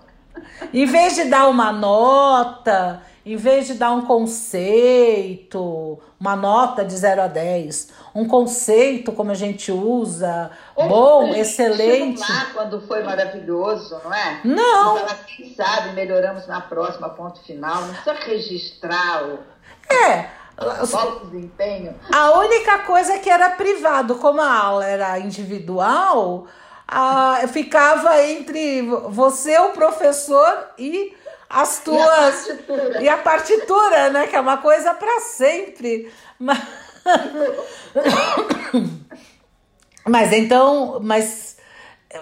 Em vez de dar uma nota, em vez de dar um conceito, uma nota de 0 a 10, um conceito como a gente usa, bom, Ou excelente. estimular quando foi maravilhoso, não é? Não. Falar, quem sabe, melhoramos na próxima, ponto final. Não precisa registrar o, É, o desempenho. a única coisa que era privado, como a aula era individual, a, ficava entre você, o professor e as tuas e a partitura, né, que é uma coisa para sempre. Mas, mas então, mas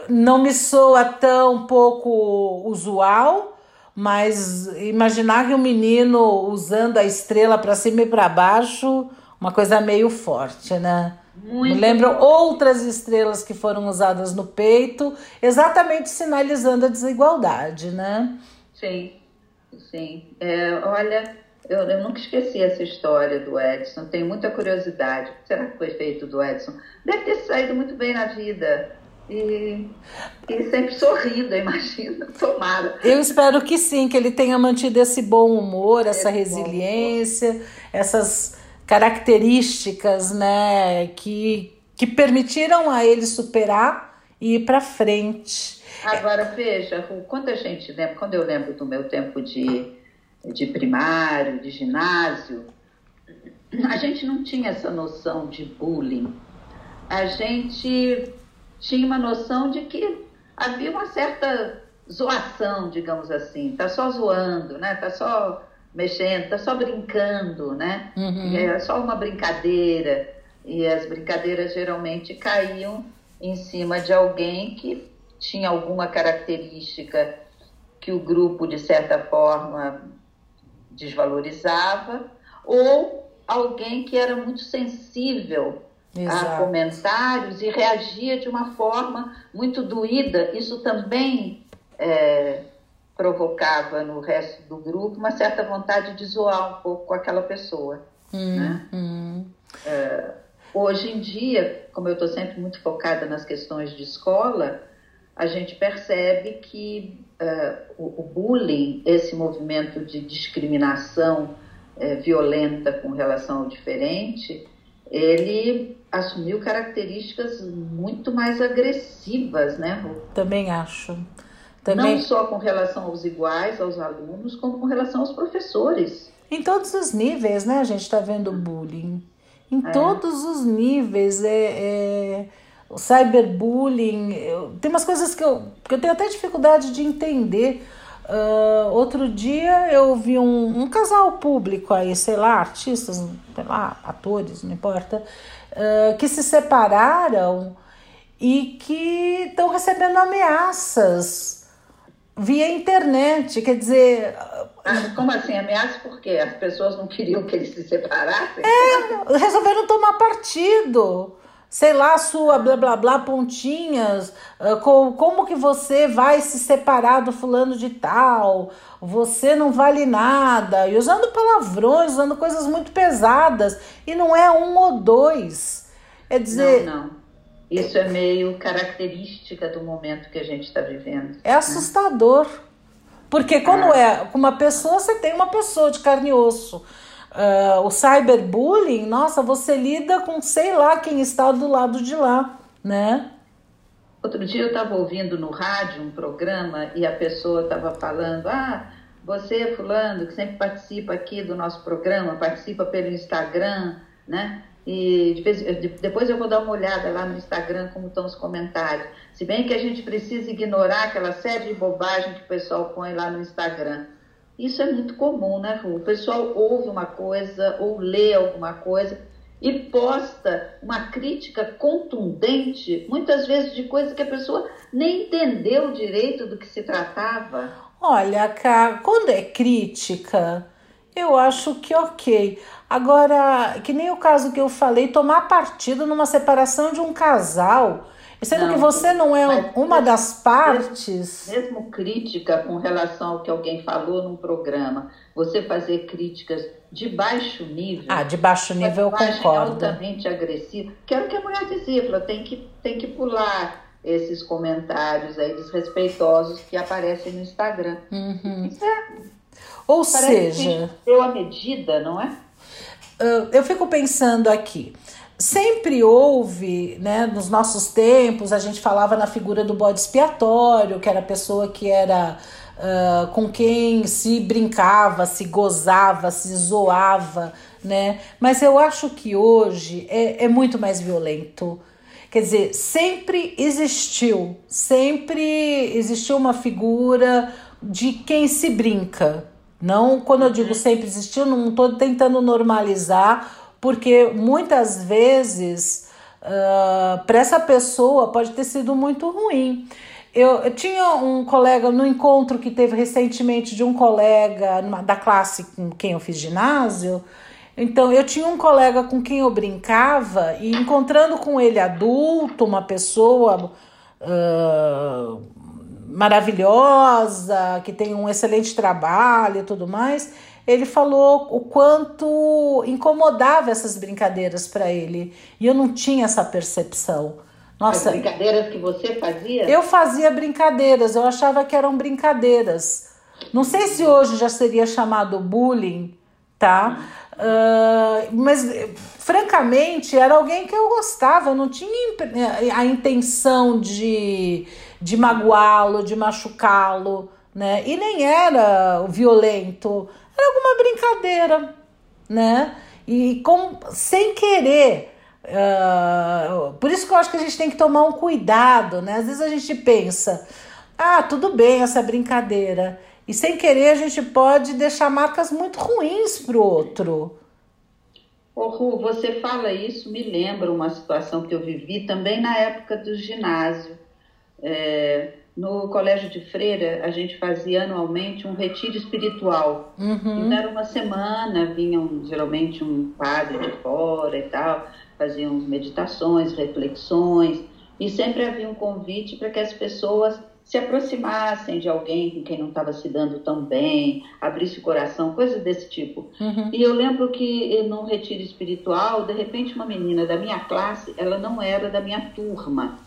não me soa tão pouco usual, mas imaginar que um menino usando a estrela para cima e para baixo, uma coisa meio forte, né? Muito Me lembram outras estrelas que foram usadas no peito, exatamente sinalizando a desigualdade, né? Sim, sim. É, olha, eu, eu nunca esqueci essa história do Edson. Tenho muita curiosidade. Será que foi feito do Edson? Deve ter saído muito bem na vida. E, e sempre sorrindo, imagina. Tomara. Eu espero que sim, que ele tenha mantido esse bom humor, essa resiliência, essas características, né, que, que permitiram a ele superar e ir para frente. Agora, veja, quando a gente lembra, quando eu lembro do meu tempo de, de primário, de ginásio, a gente não tinha essa noção de bullying. A gente tinha uma noção de que havia uma certa zoação, digamos assim. Tá só zoando, né? Tá só mexendo, tá só brincando, né? Uhum. Era só uma brincadeira. E as brincadeiras geralmente caíam em cima de alguém que tinha alguma característica que o grupo, de certa forma, desvalorizava, ou alguém que era muito sensível a Exato. comentários e reagia de uma forma muito doída. Isso também é, provocava no resto do grupo uma certa vontade de zoar um pouco com aquela pessoa. né? Hum. Hoje em dia, como eu estou sempre muito focada nas questões de escola, a gente percebe que eh, o, o bullying, esse movimento de discriminação eh, violenta com relação ao diferente, ele assumiu características muito mais agressivas, né, Ru? Também acho. Não Também só com relação aos iguais, aos alunos, como com relação aos professores. em todos os níveis, né? A gente está vendo bullying. Em todos os níveis. É, é, o cyberbullying. eu- tem umas coisas que eu, que eu tenho até dificuldade de entender. Ah, outro dia eu vi um, um casal público aí, sei lá, artistas, sei lá, atores, não importa, ah, que se separaram e que estão recebendo ameaças via internet. Quer dizer, Ah, como assim? Ameaça por quê? As pessoas não queriam que eles se separassem? resolveram tomar partido. Sei lá, sua blá blá blá pontinhas, ah, co- como que você vai se separar do fulano de tal? Você não vale nada. E usando palavrões, usando coisas muito pesadas. E não é um ou dois. É dizer, Não, não. Isso é meio característica do momento que a gente está vivendo. é assustador. Porque quando é com uma pessoa, você tem uma pessoa de carne e osso. Ah, o cyberbullying, nossa, você lida com sei lá quem está do lado de lá, né? Outro dia eu estava ouvindo no rádio um programa e a pessoa estava falando: Ah, você, Fulano, que sempre participa aqui do nosso programa, participa pelo Instagram, né? E depois eu vou dar uma olhada lá no Instagram como estão os comentários. Se bem que a gente precisa ignorar aquela série de bobagem que o pessoal põe lá no Instagram. Isso é muito comum, né, Ru? O pessoal ouve uma coisa ou lê alguma coisa e posta uma crítica contundente, muitas vezes de coisa que a pessoa nem entendeu direito do que se tratava. Olha, Cá, quando é crítica, eu acho que ok. Agora, que nem o caso que eu falei, tomar partido numa separação de um casal. Sendo Não, que você não é uma das partes. Mesmo crítica com relação ao que alguém falou num programa, você fazer críticas de baixo nível. Ah, de baixo nível eu concordo. altamente agressiva. Que era o que a mulher dizia, falou, tem que, tem que pular esses comentários aí desrespeitosos que aparecem no Instagram. Uhum. Isso é, Ou parece que seja, gente deu a medida, não é? Ah, eu fico pensando aqui. Sempre houve, né, nos nossos tempos, a gente falava na figura do bode expiatório, que era a pessoa que era ah, com quem se brincava, se gozava, se zoava, né? Mas eu acho que hoje é, é muito mais violento. Quer dizer, sempre existiu, sempre existiu uma figura de quem se brinca. Não, quando eu digo sempre existiu, não estou tentando normalizar, porque muitas vezes para essa pessoa pode ter sido muito ruim. Eu, eu tinha um colega no encontro que teve recentemente de um colega numa- da classe com quem eu fiz ginásio. Então, eu tinha um colega com quem eu brincava e encontrando com ele adulto, uma pessoa ah, maravilhosa, que tem um excelente trabalho e tudo mais, ele falou o quanto incomodava essas brincadeiras para ele. E eu não tinha essa percepção. Nossa, As brincadeiras que você fazia? eu fazia brincadeiras, eu achava que eram brincadeiras. Não sei se hoje já seria chamado bullying, tá? Ah, mas, francamente, era alguém que eu gostava, eu não tinha a intenção de, de magoá-lo, de machucá-lo, né? E nem era violento, era alguma brincadeira, né? E com, sem querer. ah, por isso que eu acho que a gente tem que tomar um cuidado, né? Às vezes a gente pensa, ah, tudo bem essa brincadeira. E sem querer a gente pode deixar marcas muito ruins pro outro. Ô, Ru, você fala isso, me lembra uma situação que eu vivi também na época do ginásio. É, no Colégio de Freira, a gente fazia anualmente um retiro espiritual. Uhum. Então, era uma semana, vinham geralmente um padre de fora e tal, faziam meditações, reflexões, e sempre havia um convite para que as pessoas se aproximassem de alguém com quem não estava se dando tão bem, abrisse o coração, coisas desse tipo. Uhum. E eu lembro que num retiro espiritual, de repente uma menina da minha classe, ela não era da minha turma,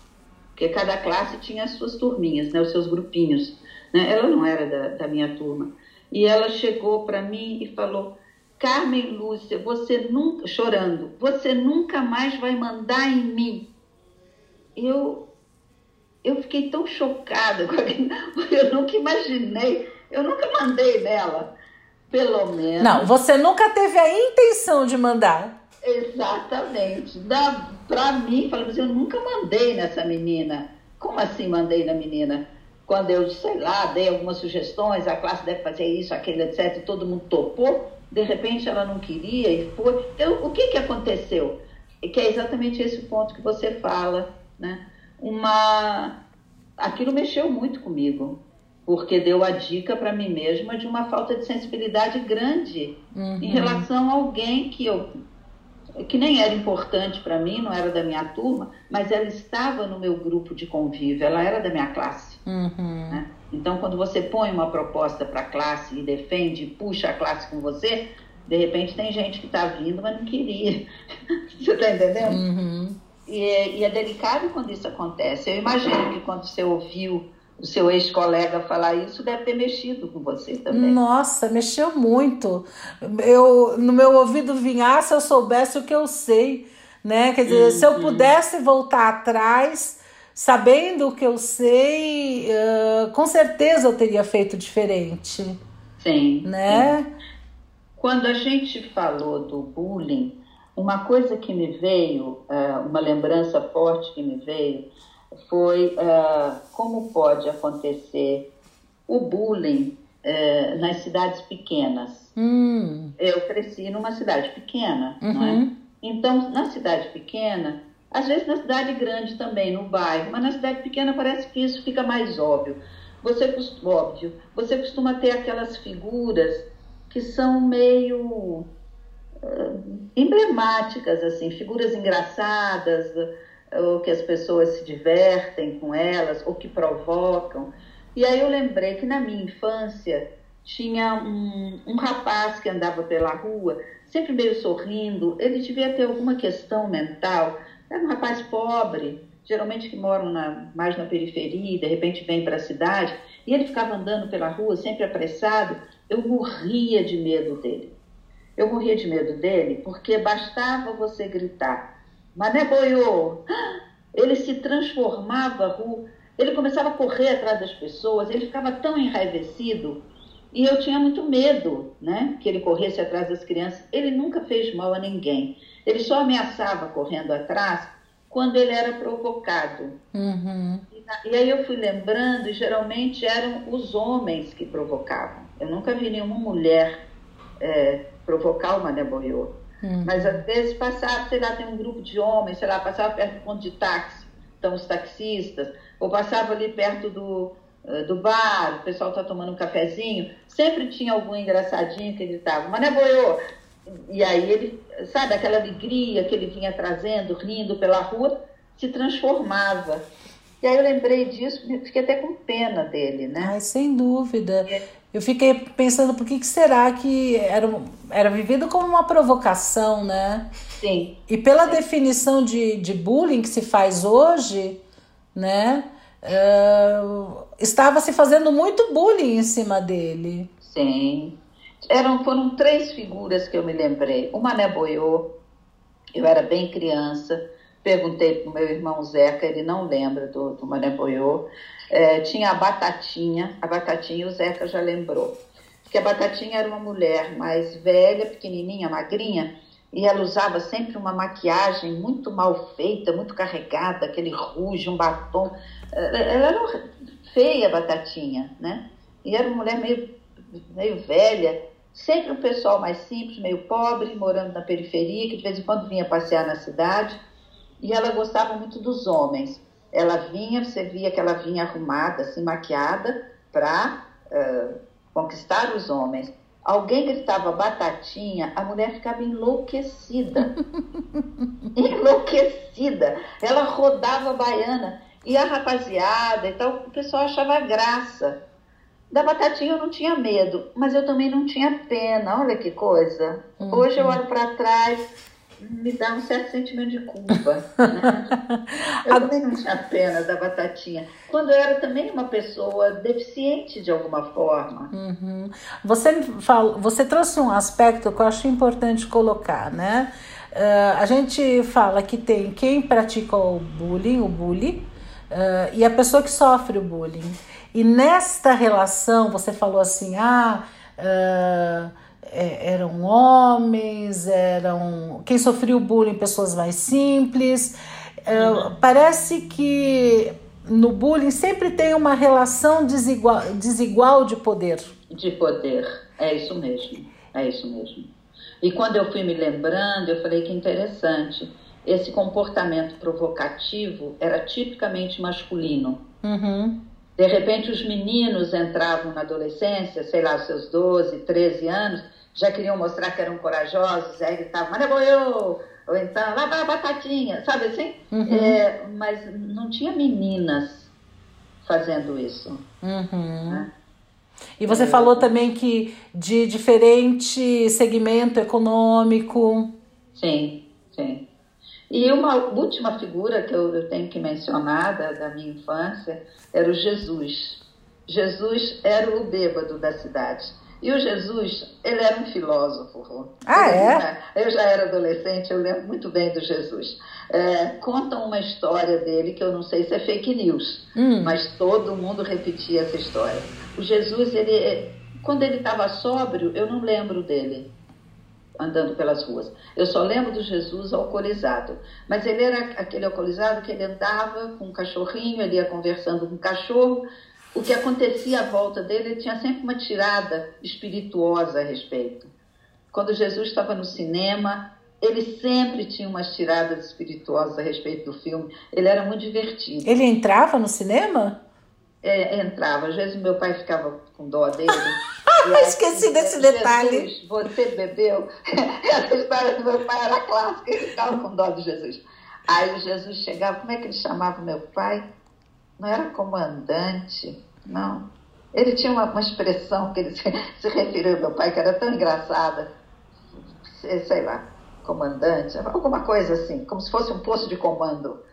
porque cada classe tinha as suas turminhas, né, os seus grupinhos. Né? Ela não era da, da minha turma. E ela chegou para mim e falou: Carmen Lúcia, você nunca, chorando, você nunca mais vai mandar em mim. Eu, eu fiquei tão chocada porque eu nunca imaginei, eu nunca mandei nela, pelo menos. Não, você nunca teve a intenção de mandar. Exatamente. Da, pra mim, mas eu nunca mandei nessa menina. Como assim mandei na menina? Quando eu, sei lá, dei algumas sugestões, a classe deve fazer isso, aquilo, etc., todo mundo topou, de repente ela não queria e foi. Então, o que, que aconteceu? É Que é exatamente esse ponto que você fala, né? Uma... Aquilo mexeu muito comigo, porque deu a dica para mim mesma de uma falta de sensibilidade grande em relação a alguém que eu que nem era importante para mim, não era da minha turma, mas ela estava no meu grupo de convívio, ela era da minha classe. Uhum. né? Então, quando você põe uma proposta para a classe e defende, puxa a classe com você, de repente tem gente que está vindo, mas não queria. você está entendendo? Uhum. E, é- e é delicado quando isso acontece. Eu imagino que quando você ouviu o seu ex-colega falar isso, deve ter mexido com você também. Nossa, mexeu muito. Eu, no meu ouvido vinha, se eu soubesse o que eu sei, né? Quer dizer, se eu pudesse voltar atrás, sabendo o que eu sei, ah, com certeza eu teria feito diferente, Sim. né? Quando a gente falou do bullying, uma coisa que me veio, ah, uma lembrança forte que me veio, foi ah, como pode acontecer o bullying eh, nas cidades pequenas. Hum, Eu cresci numa cidade pequena, não é? Uhum. Então, na cidade pequena, às vezes na cidade grande também, no bairro, mas na cidade pequena parece que isso fica mais óbvio. Você, cos- óbvio, você costuma ter aquelas figuras que são meio eh, emblemáticas, assim, figuras engraçadas, ou que as pessoas se divertem com elas, ou que provocam. E aí eu lembrei que na minha infância tinha um, um rapaz que andava pela rua, sempre meio sorrindo, ele devia ter alguma questão mental, era um rapaz pobre, geralmente que moram na, mais na periferia, de repente vem para a cidade, e ele ficava andando pela rua, sempre apressado, eu morria de medo dele. Eu morria de medo dele porque bastava você gritar, Mané Boiô! Ele se transformava, ele começava a correr atrás das pessoas, ele ficava tão enraivecido e eu tinha muito medo, né, que ele corresse atrás das crianças. Ele nunca fez mal a ninguém. Ele só ameaçava correndo atrás quando ele era provocado. Uhum. E, e aí eu fui lembrando, e geralmente eram os homens que provocavam. Eu nunca vi nenhuma mulher é, provocar o Mané Boiô. Uhum. Mas às vezes passava, sei lá, tem um grupo de homens, sei lá, passava perto do ponto de táxi, estão os taxistas, ou passava ali perto do, uh, do bar, o pessoal está tomando um cafezinho, sempre tinha algum engraçadinho que gritava, Mané Boiô! E aí ele, sabe, aquela alegria que ele vinha trazendo, rindo pela rua, se transformava. E aí eu lembrei disso, fiquei até com pena dele, né? Ai, sem dúvida. Eu fiquei pensando por que, que será que era, era vivido como uma provocação, né? Sim. E pela definição de, de bullying que se faz hoje, né? Uh, estava se fazendo muito bullying em cima dele. Sim. Eram, foram três figuras que eu me lembrei. O Mané Boiô, eu era bem criança, perguntei para o meu irmão Zeca, ele não lembra do, do Boiô. É, tinha a Batatinha, a Batatinha o Zeca já lembrou. Que a Batatinha era uma mulher mais velha, pequenininha, magrinha, e ela usava sempre uma maquiagem muito mal feita, muito carregada, aquele ruge, um batom. Ela era feia, a Batatinha, né? E era uma mulher meio, meio velha, sempre um pessoal mais simples, meio pobre, morando na periferia, que de vez em quando vinha passear na cidade. E ela gostava muito dos homens. Ela vinha, você via que ela vinha arrumada, assim, maquiada, para uh, conquistar os homens. Alguém gritava batatinha, a mulher ficava enlouquecida. enlouquecida. Ela rodava a baiana. E a rapaziada e tal, o pessoal achava graça. Da batatinha eu não tinha medo, mas eu também não tinha pena. Olha que coisa. Uhum. Hoje eu olho para trás, me dá um certo sentimento de culpa. Né? Eu também não tinha pena da batatinha. Quando eu era também uma pessoa deficiente de alguma forma. Uhum. Você, fala, você trouxe um aspecto que eu acho importante colocar, né? Uh, a gente fala que tem quem pratica o bullying, o bullying, uh, e a pessoa que sofre o bullying. E nesta relação, você falou assim, ah, uh, eram homens, eram quem sofreu bullying, pessoas mais simples. Uhum. Parece que no bullying sempre tem uma relação desigual, desigual de poder. De poder, é isso mesmo, é isso mesmo. E quando eu fui me lembrando, eu falei que interessante esse comportamento provocativo era tipicamente masculino. Uhum. De repente, os meninos entravam na adolescência, sei lá, seus 12, 13 anos, já queriam mostrar que eram corajosos, aí gritavam, Mané Boiô! Ou então, lá vai a batatinha, sabe assim? Uhum. É, mas não tinha meninas fazendo isso. Uhum. Né? E você é, falou também que de diferente segmento econômico. Sim, sim. E uma última figura que eu, eu tenho que mencionar da, da, minha infância era o Jesus. Jesus era o bêbado da cidade. E o Jesus, ele era um filósofo. Ah, é? Eu já era adolescente, eu lembro muito bem do Jesus. É, contam uma história dele que eu não sei se é fake news, hum. mas todo mundo repetia essa história. O Jesus, ele, quando ele estava sóbrio, eu não lembro dele andando pelas ruas. Eu só lembro do Jesus alcoolizado. Mas ele era aquele alcoolizado que ele andava com um cachorrinho, ele ia conversando com o cachorro. O que acontecia à volta dele, ele tinha sempre uma tirada espirituosa a respeito. Quando Jesus estava no cinema, ele sempre tinha umas tiradas espirituosas a respeito do filme. Ele era muito divertido. Ele entrava no cinema? É, entrava. Às vezes meu pai ficava com dó dele. Esqueci desse detalhe. Jesus, você bebeu? Essa história do meu pai era clássica, ele ficava com dó de Jesus. Aí Jesus chegava, como é que ele chamava meu pai? Não era comandante, não. Ele tinha uma, uma expressão que ele se, se referiu ao meu pai, que era tão engraçada. Sei lá, comandante, alguma coisa assim, como se fosse um posto de comando.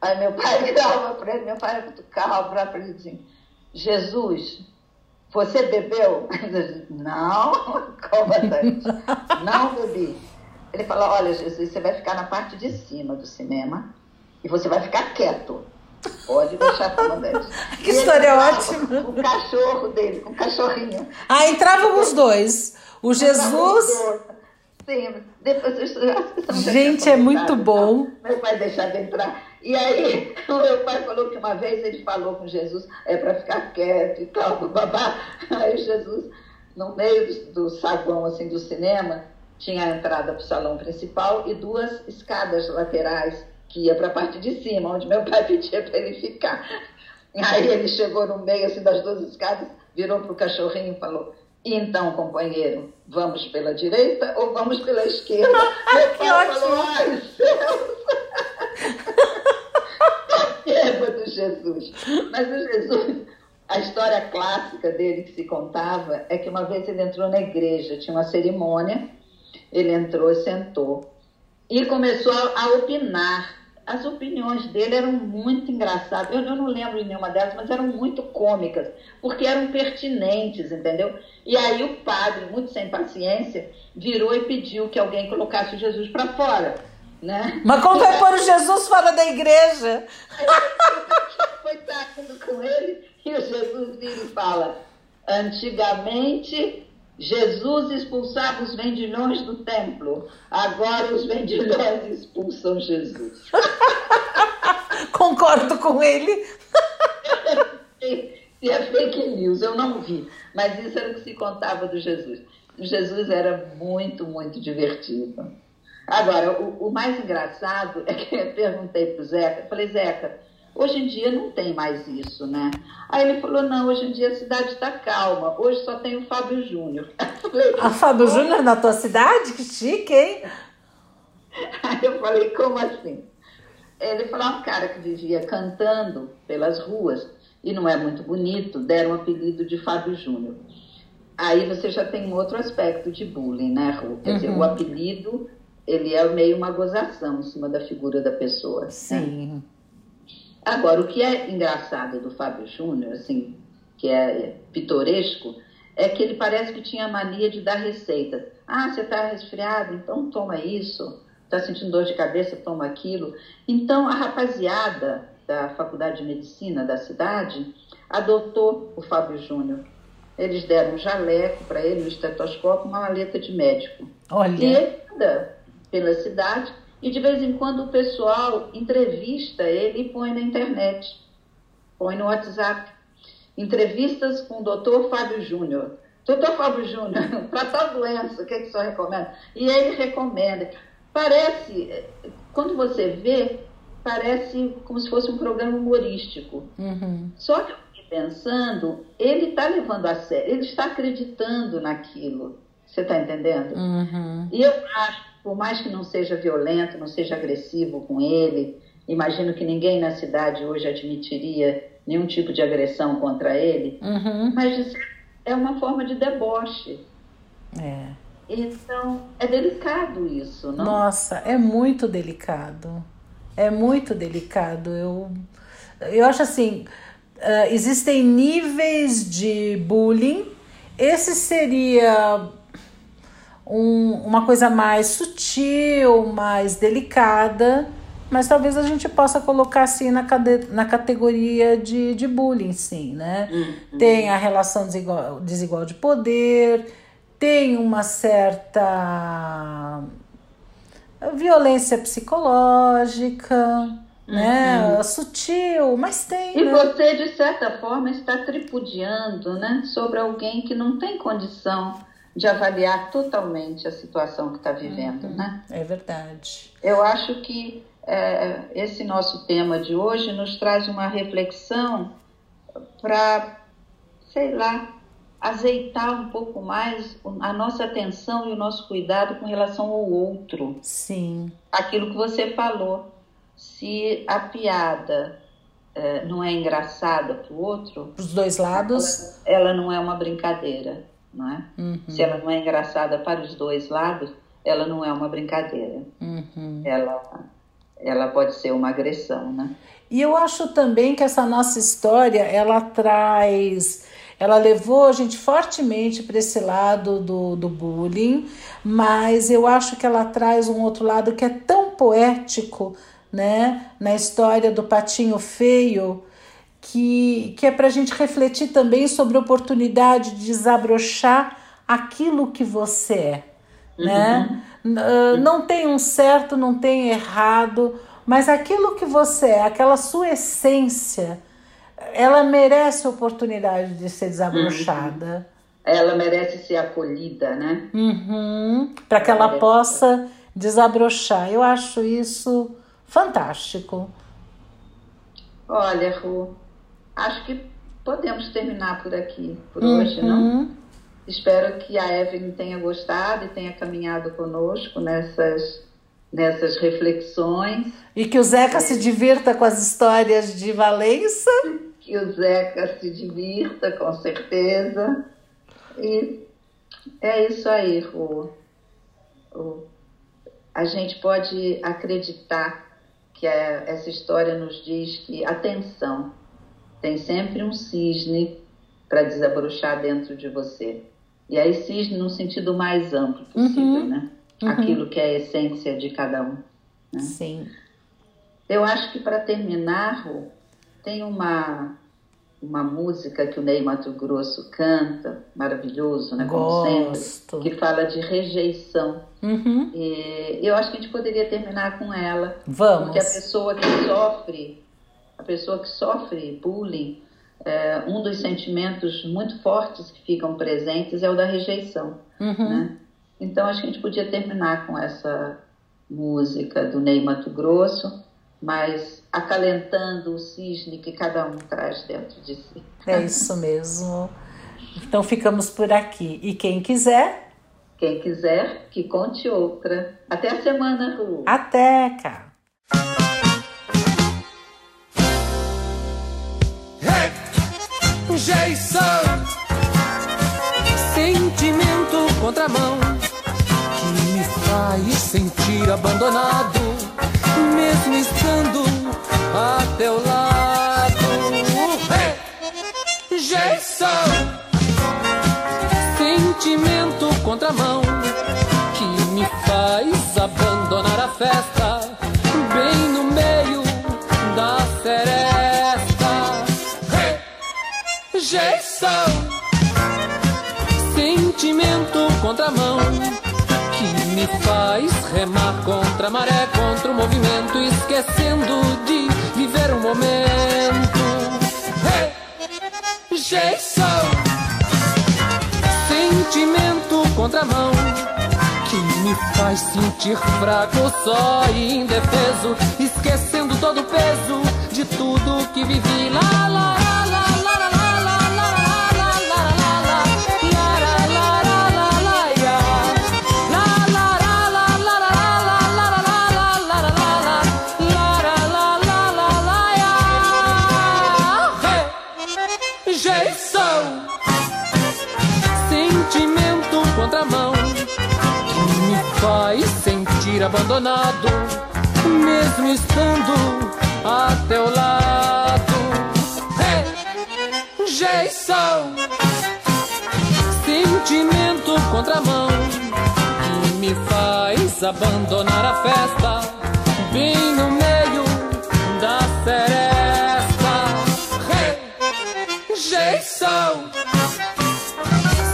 Aí meu pai virava para ele, meu pai era muito calmo, virava para ele assim, Jesus, você bebeu? Não, comandante, não bebi. Ele falou, olha Jesus, você vai ficar na parte de cima do cinema e você vai ficar quieto. Pode deixar, comandante. que história ótima. Com o cachorro dele, com o cachorrinho. Ah, entravam os dois. O Jesus. Sim, depois Gente, é muito bom. Meu pai deixava entrar. E aí, o meu pai falou que uma vez ele falou com Jesus, é para ficar quieto e tal, babá. Aí Jesus, no meio do, do saguão assim do cinema, tinha a entrada para o salão principal e duas escadas laterais que ia para a parte de cima, onde meu pai pedia para ele ficar. Aí ele chegou no meio assim, das duas escadas, virou para o cachorrinho e falou: Então, companheiro, vamos pela direita ou vamos pela esquerda? meu que ótimo! Falou, Ai, céus! do Jesus. Mas o Jesus, a história clássica dele que se contava é que uma vez ele entrou na igreja, tinha uma cerimônia, ele entrou e sentou e começou a opinar as opiniões dele eram muito engraçadas. Eu, eu, não lembro de nenhuma delas, mas eram muito cômicas, porque eram pertinentes, entendeu? E aí o padre, muito sem paciência, virou e pediu que alguém colocasse o Jesus para fora. Né? Mas como vai pôr o Jesus fora da igreja? Foi saindo com ele e o Jesus vira e fala: Antigamente Jesus expulsava os vendilhões do templo. Agora os vendilhões expulsam Jesus. Concordo com ele. Se é fake news, eu não vi. Mas isso era o que se contava do Jesus. O Jesus era muito, muito divertido. Agora, o, o mais engraçado é que eu perguntei para o Zeca, falei, Zeca, Hoje em dia não tem mais isso, né? Aí ele falou, não, hoje em dia a cidade está calma. Hoje só tem o Fábio Júnior. A Fábio Júnior na tua cidade? Que chique, hein? Aí eu falei, como assim? Ele falou, um cara que vivia cantando pelas ruas e não é muito bonito, deram o apelido de Fábio Júnior. Aí você já tem um outro aspecto de bullying, né, Ru? Quer uhum. dizer, o apelido, ele é meio uma gozação em cima da figura da pessoa. Né? Sim. Né? Agora, o que é engraçado do Fábio Júnior, assim, que é pitoresco, é que ele parece que tinha mania de dar receitas. Ah, você está resfriado? Então toma isso. Está sentindo dor de cabeça? Toma aquilo. Então, a rapaziada da Faculdade de Medicina da cidade adotou o Fábio Júnior. Eles deram um jaleco para ele, um estetoscópio, uma maleta de médico. Olha. E ele anda pela cidade e de vez em quando o pessoal entrevista ele e põe na internet, põe no WhatsApp. Entrevistas com o doutor Fábio Júnior. Doutor Fábio Júnior, para tal doença, o que, é que o senhor recomenda? E ele recomenda. Parece, quando você vê, parece como se fosse um programa humorístico. Uhum. Só que pensando, ele está levando a sério, ele está acreditando naquilo. Você está entendendo? Uhum. E eu acho por mais que não seja violento, não seja agressivo com ele, imagino que ninguém na cidade hoje admitiria nenhum tipo de agressão contra ele, uhum. mas é uma forma de deboche. É. Então, é delicado isso, não? Nossa, é muito delicado. É muito delicado. Eu, eu acho assim, uh, existem níveis de bullying. Esse seria um, uma coisa mais sutil, mais delicada, mas talvez a gente possa colocar assim na, cade, na categoria de, de bullying, sim, né? Uhum. Tem a relação desigual, desigual de poder, tem uma certa violência psicológica, né? Uhum. Sutil, mas tem. E né? você, de certa forma, está tripudiando né? sobre alguém que não tem condição de avaliar totalmente a situação que está vivendo, uhum, né? É verdade. Eu acho que é, esse nosso tema de hoje nos traz uma reflexão para, sei lá, azeitar um pouco mais a nossa atenção e o nosso cuidado com relação ao outro. Sim. Aquilo que você falou. se a piada é, não é engraçada para o outro, Os dois lados. ela, ela não é uma brincadeira, não é? Uhum, Se ela não é engraçada para os dois lados, ela não é uma brincadeira. uhum. Ela, ela pode ser uma agressão, né? E eu acho também que essa nossa história, ela traz, ela levou a gente fortemente para esse lado do, do bullying, mas eu acho que ela traz um outro lado que é tão poético, né, na história do patinho feio, que, que é para a gente refletir também sobre a oportunidade de desabrochar aquilo que você é, né? N- ah, Não tem um certo, não tem errado, mas aquilo que você é, aquela sua essência, ela merece a oportunidade de ser desabrochada. Ela merece ser acolhida, né? Uhum, para que ela possa desabrochar. Eu acho isso fantástico. Olha, Ru, acho que podemos terminar por aqui, por hoje, não? Uhum. Espero que a Evelyn tenha gostado e tenha caminhado conosco nessas, nessas reflexões. E que o Zeca se divirta com as histórias de Valença. Que o Zeca se divirta, com certeza. E é isso aí. O- A gente pode acreditar que a- essa história nos diz que, atenção, tem sempre um cisne para desabrochar dentro de você. E aí, cisne no sentido mais amplo possível, né? Aquilo que é a essência de cada um. Sim. Eu acho que para terminar, tem uma, uma música que o Ney Mato Grosso canta, maravilhoso, né? Como Gosto. sempre, que fala de rejeição. Uhum. E eu acho que a gente poderia terminar com ela, Vamos. porque a pessoa que sofre, a pessoa que sofre bullying, é, um dos sentimentos muito fortes que ficam presentes é o da rejeição. Uhum. né? Então acho que a gente podia terminar com essa música do Ney Mato Grosso, mas acalentando o cisne que cada um traz dentro de si. É isso mesmo. Então ficamos por aqui. E quem quiser, Quem quiser, que conte outra. Até a semana, Ru. até cá. Jason Sentimento contramão Que me faz sentir abandonado Mesmo estando a teu lado! Jason Sentimento contramão Que me faz abandonar a festa Jason Sentimento contramão Que me faz remar contra a maré Contra o movimento Esquecendo de viver o momento! Jason! Sentimento contramão Que me faz sentir fraco Só e indefeso Esquecendo todo o peso De tudo que vivi. Lá, lá, lá, lá, abandonado Mesmo estando a teu lado Hey! Jason Sentimento contramão Que me faz abandonar a festa Bem no meio da seresta Hey! Jason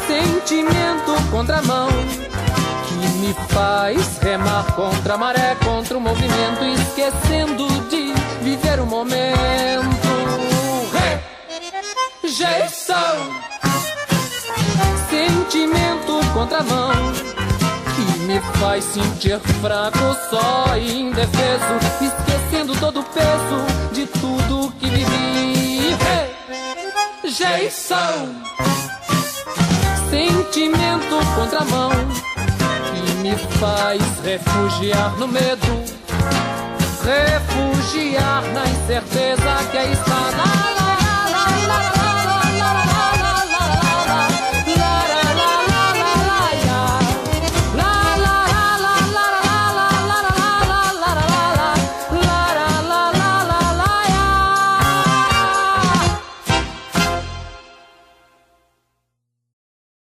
Sentimento contramão Que me faz remar contra a maré Contra o movimento Esquecendo de viver o momento! Jason Sentimento contramão Que me faz sentir fraco Só e indefeso Esquecendo todo o peso De tudo que vivi! Jason Sentimento contramão Que me faz refugiar no medo. Refugiar na incerteza que está na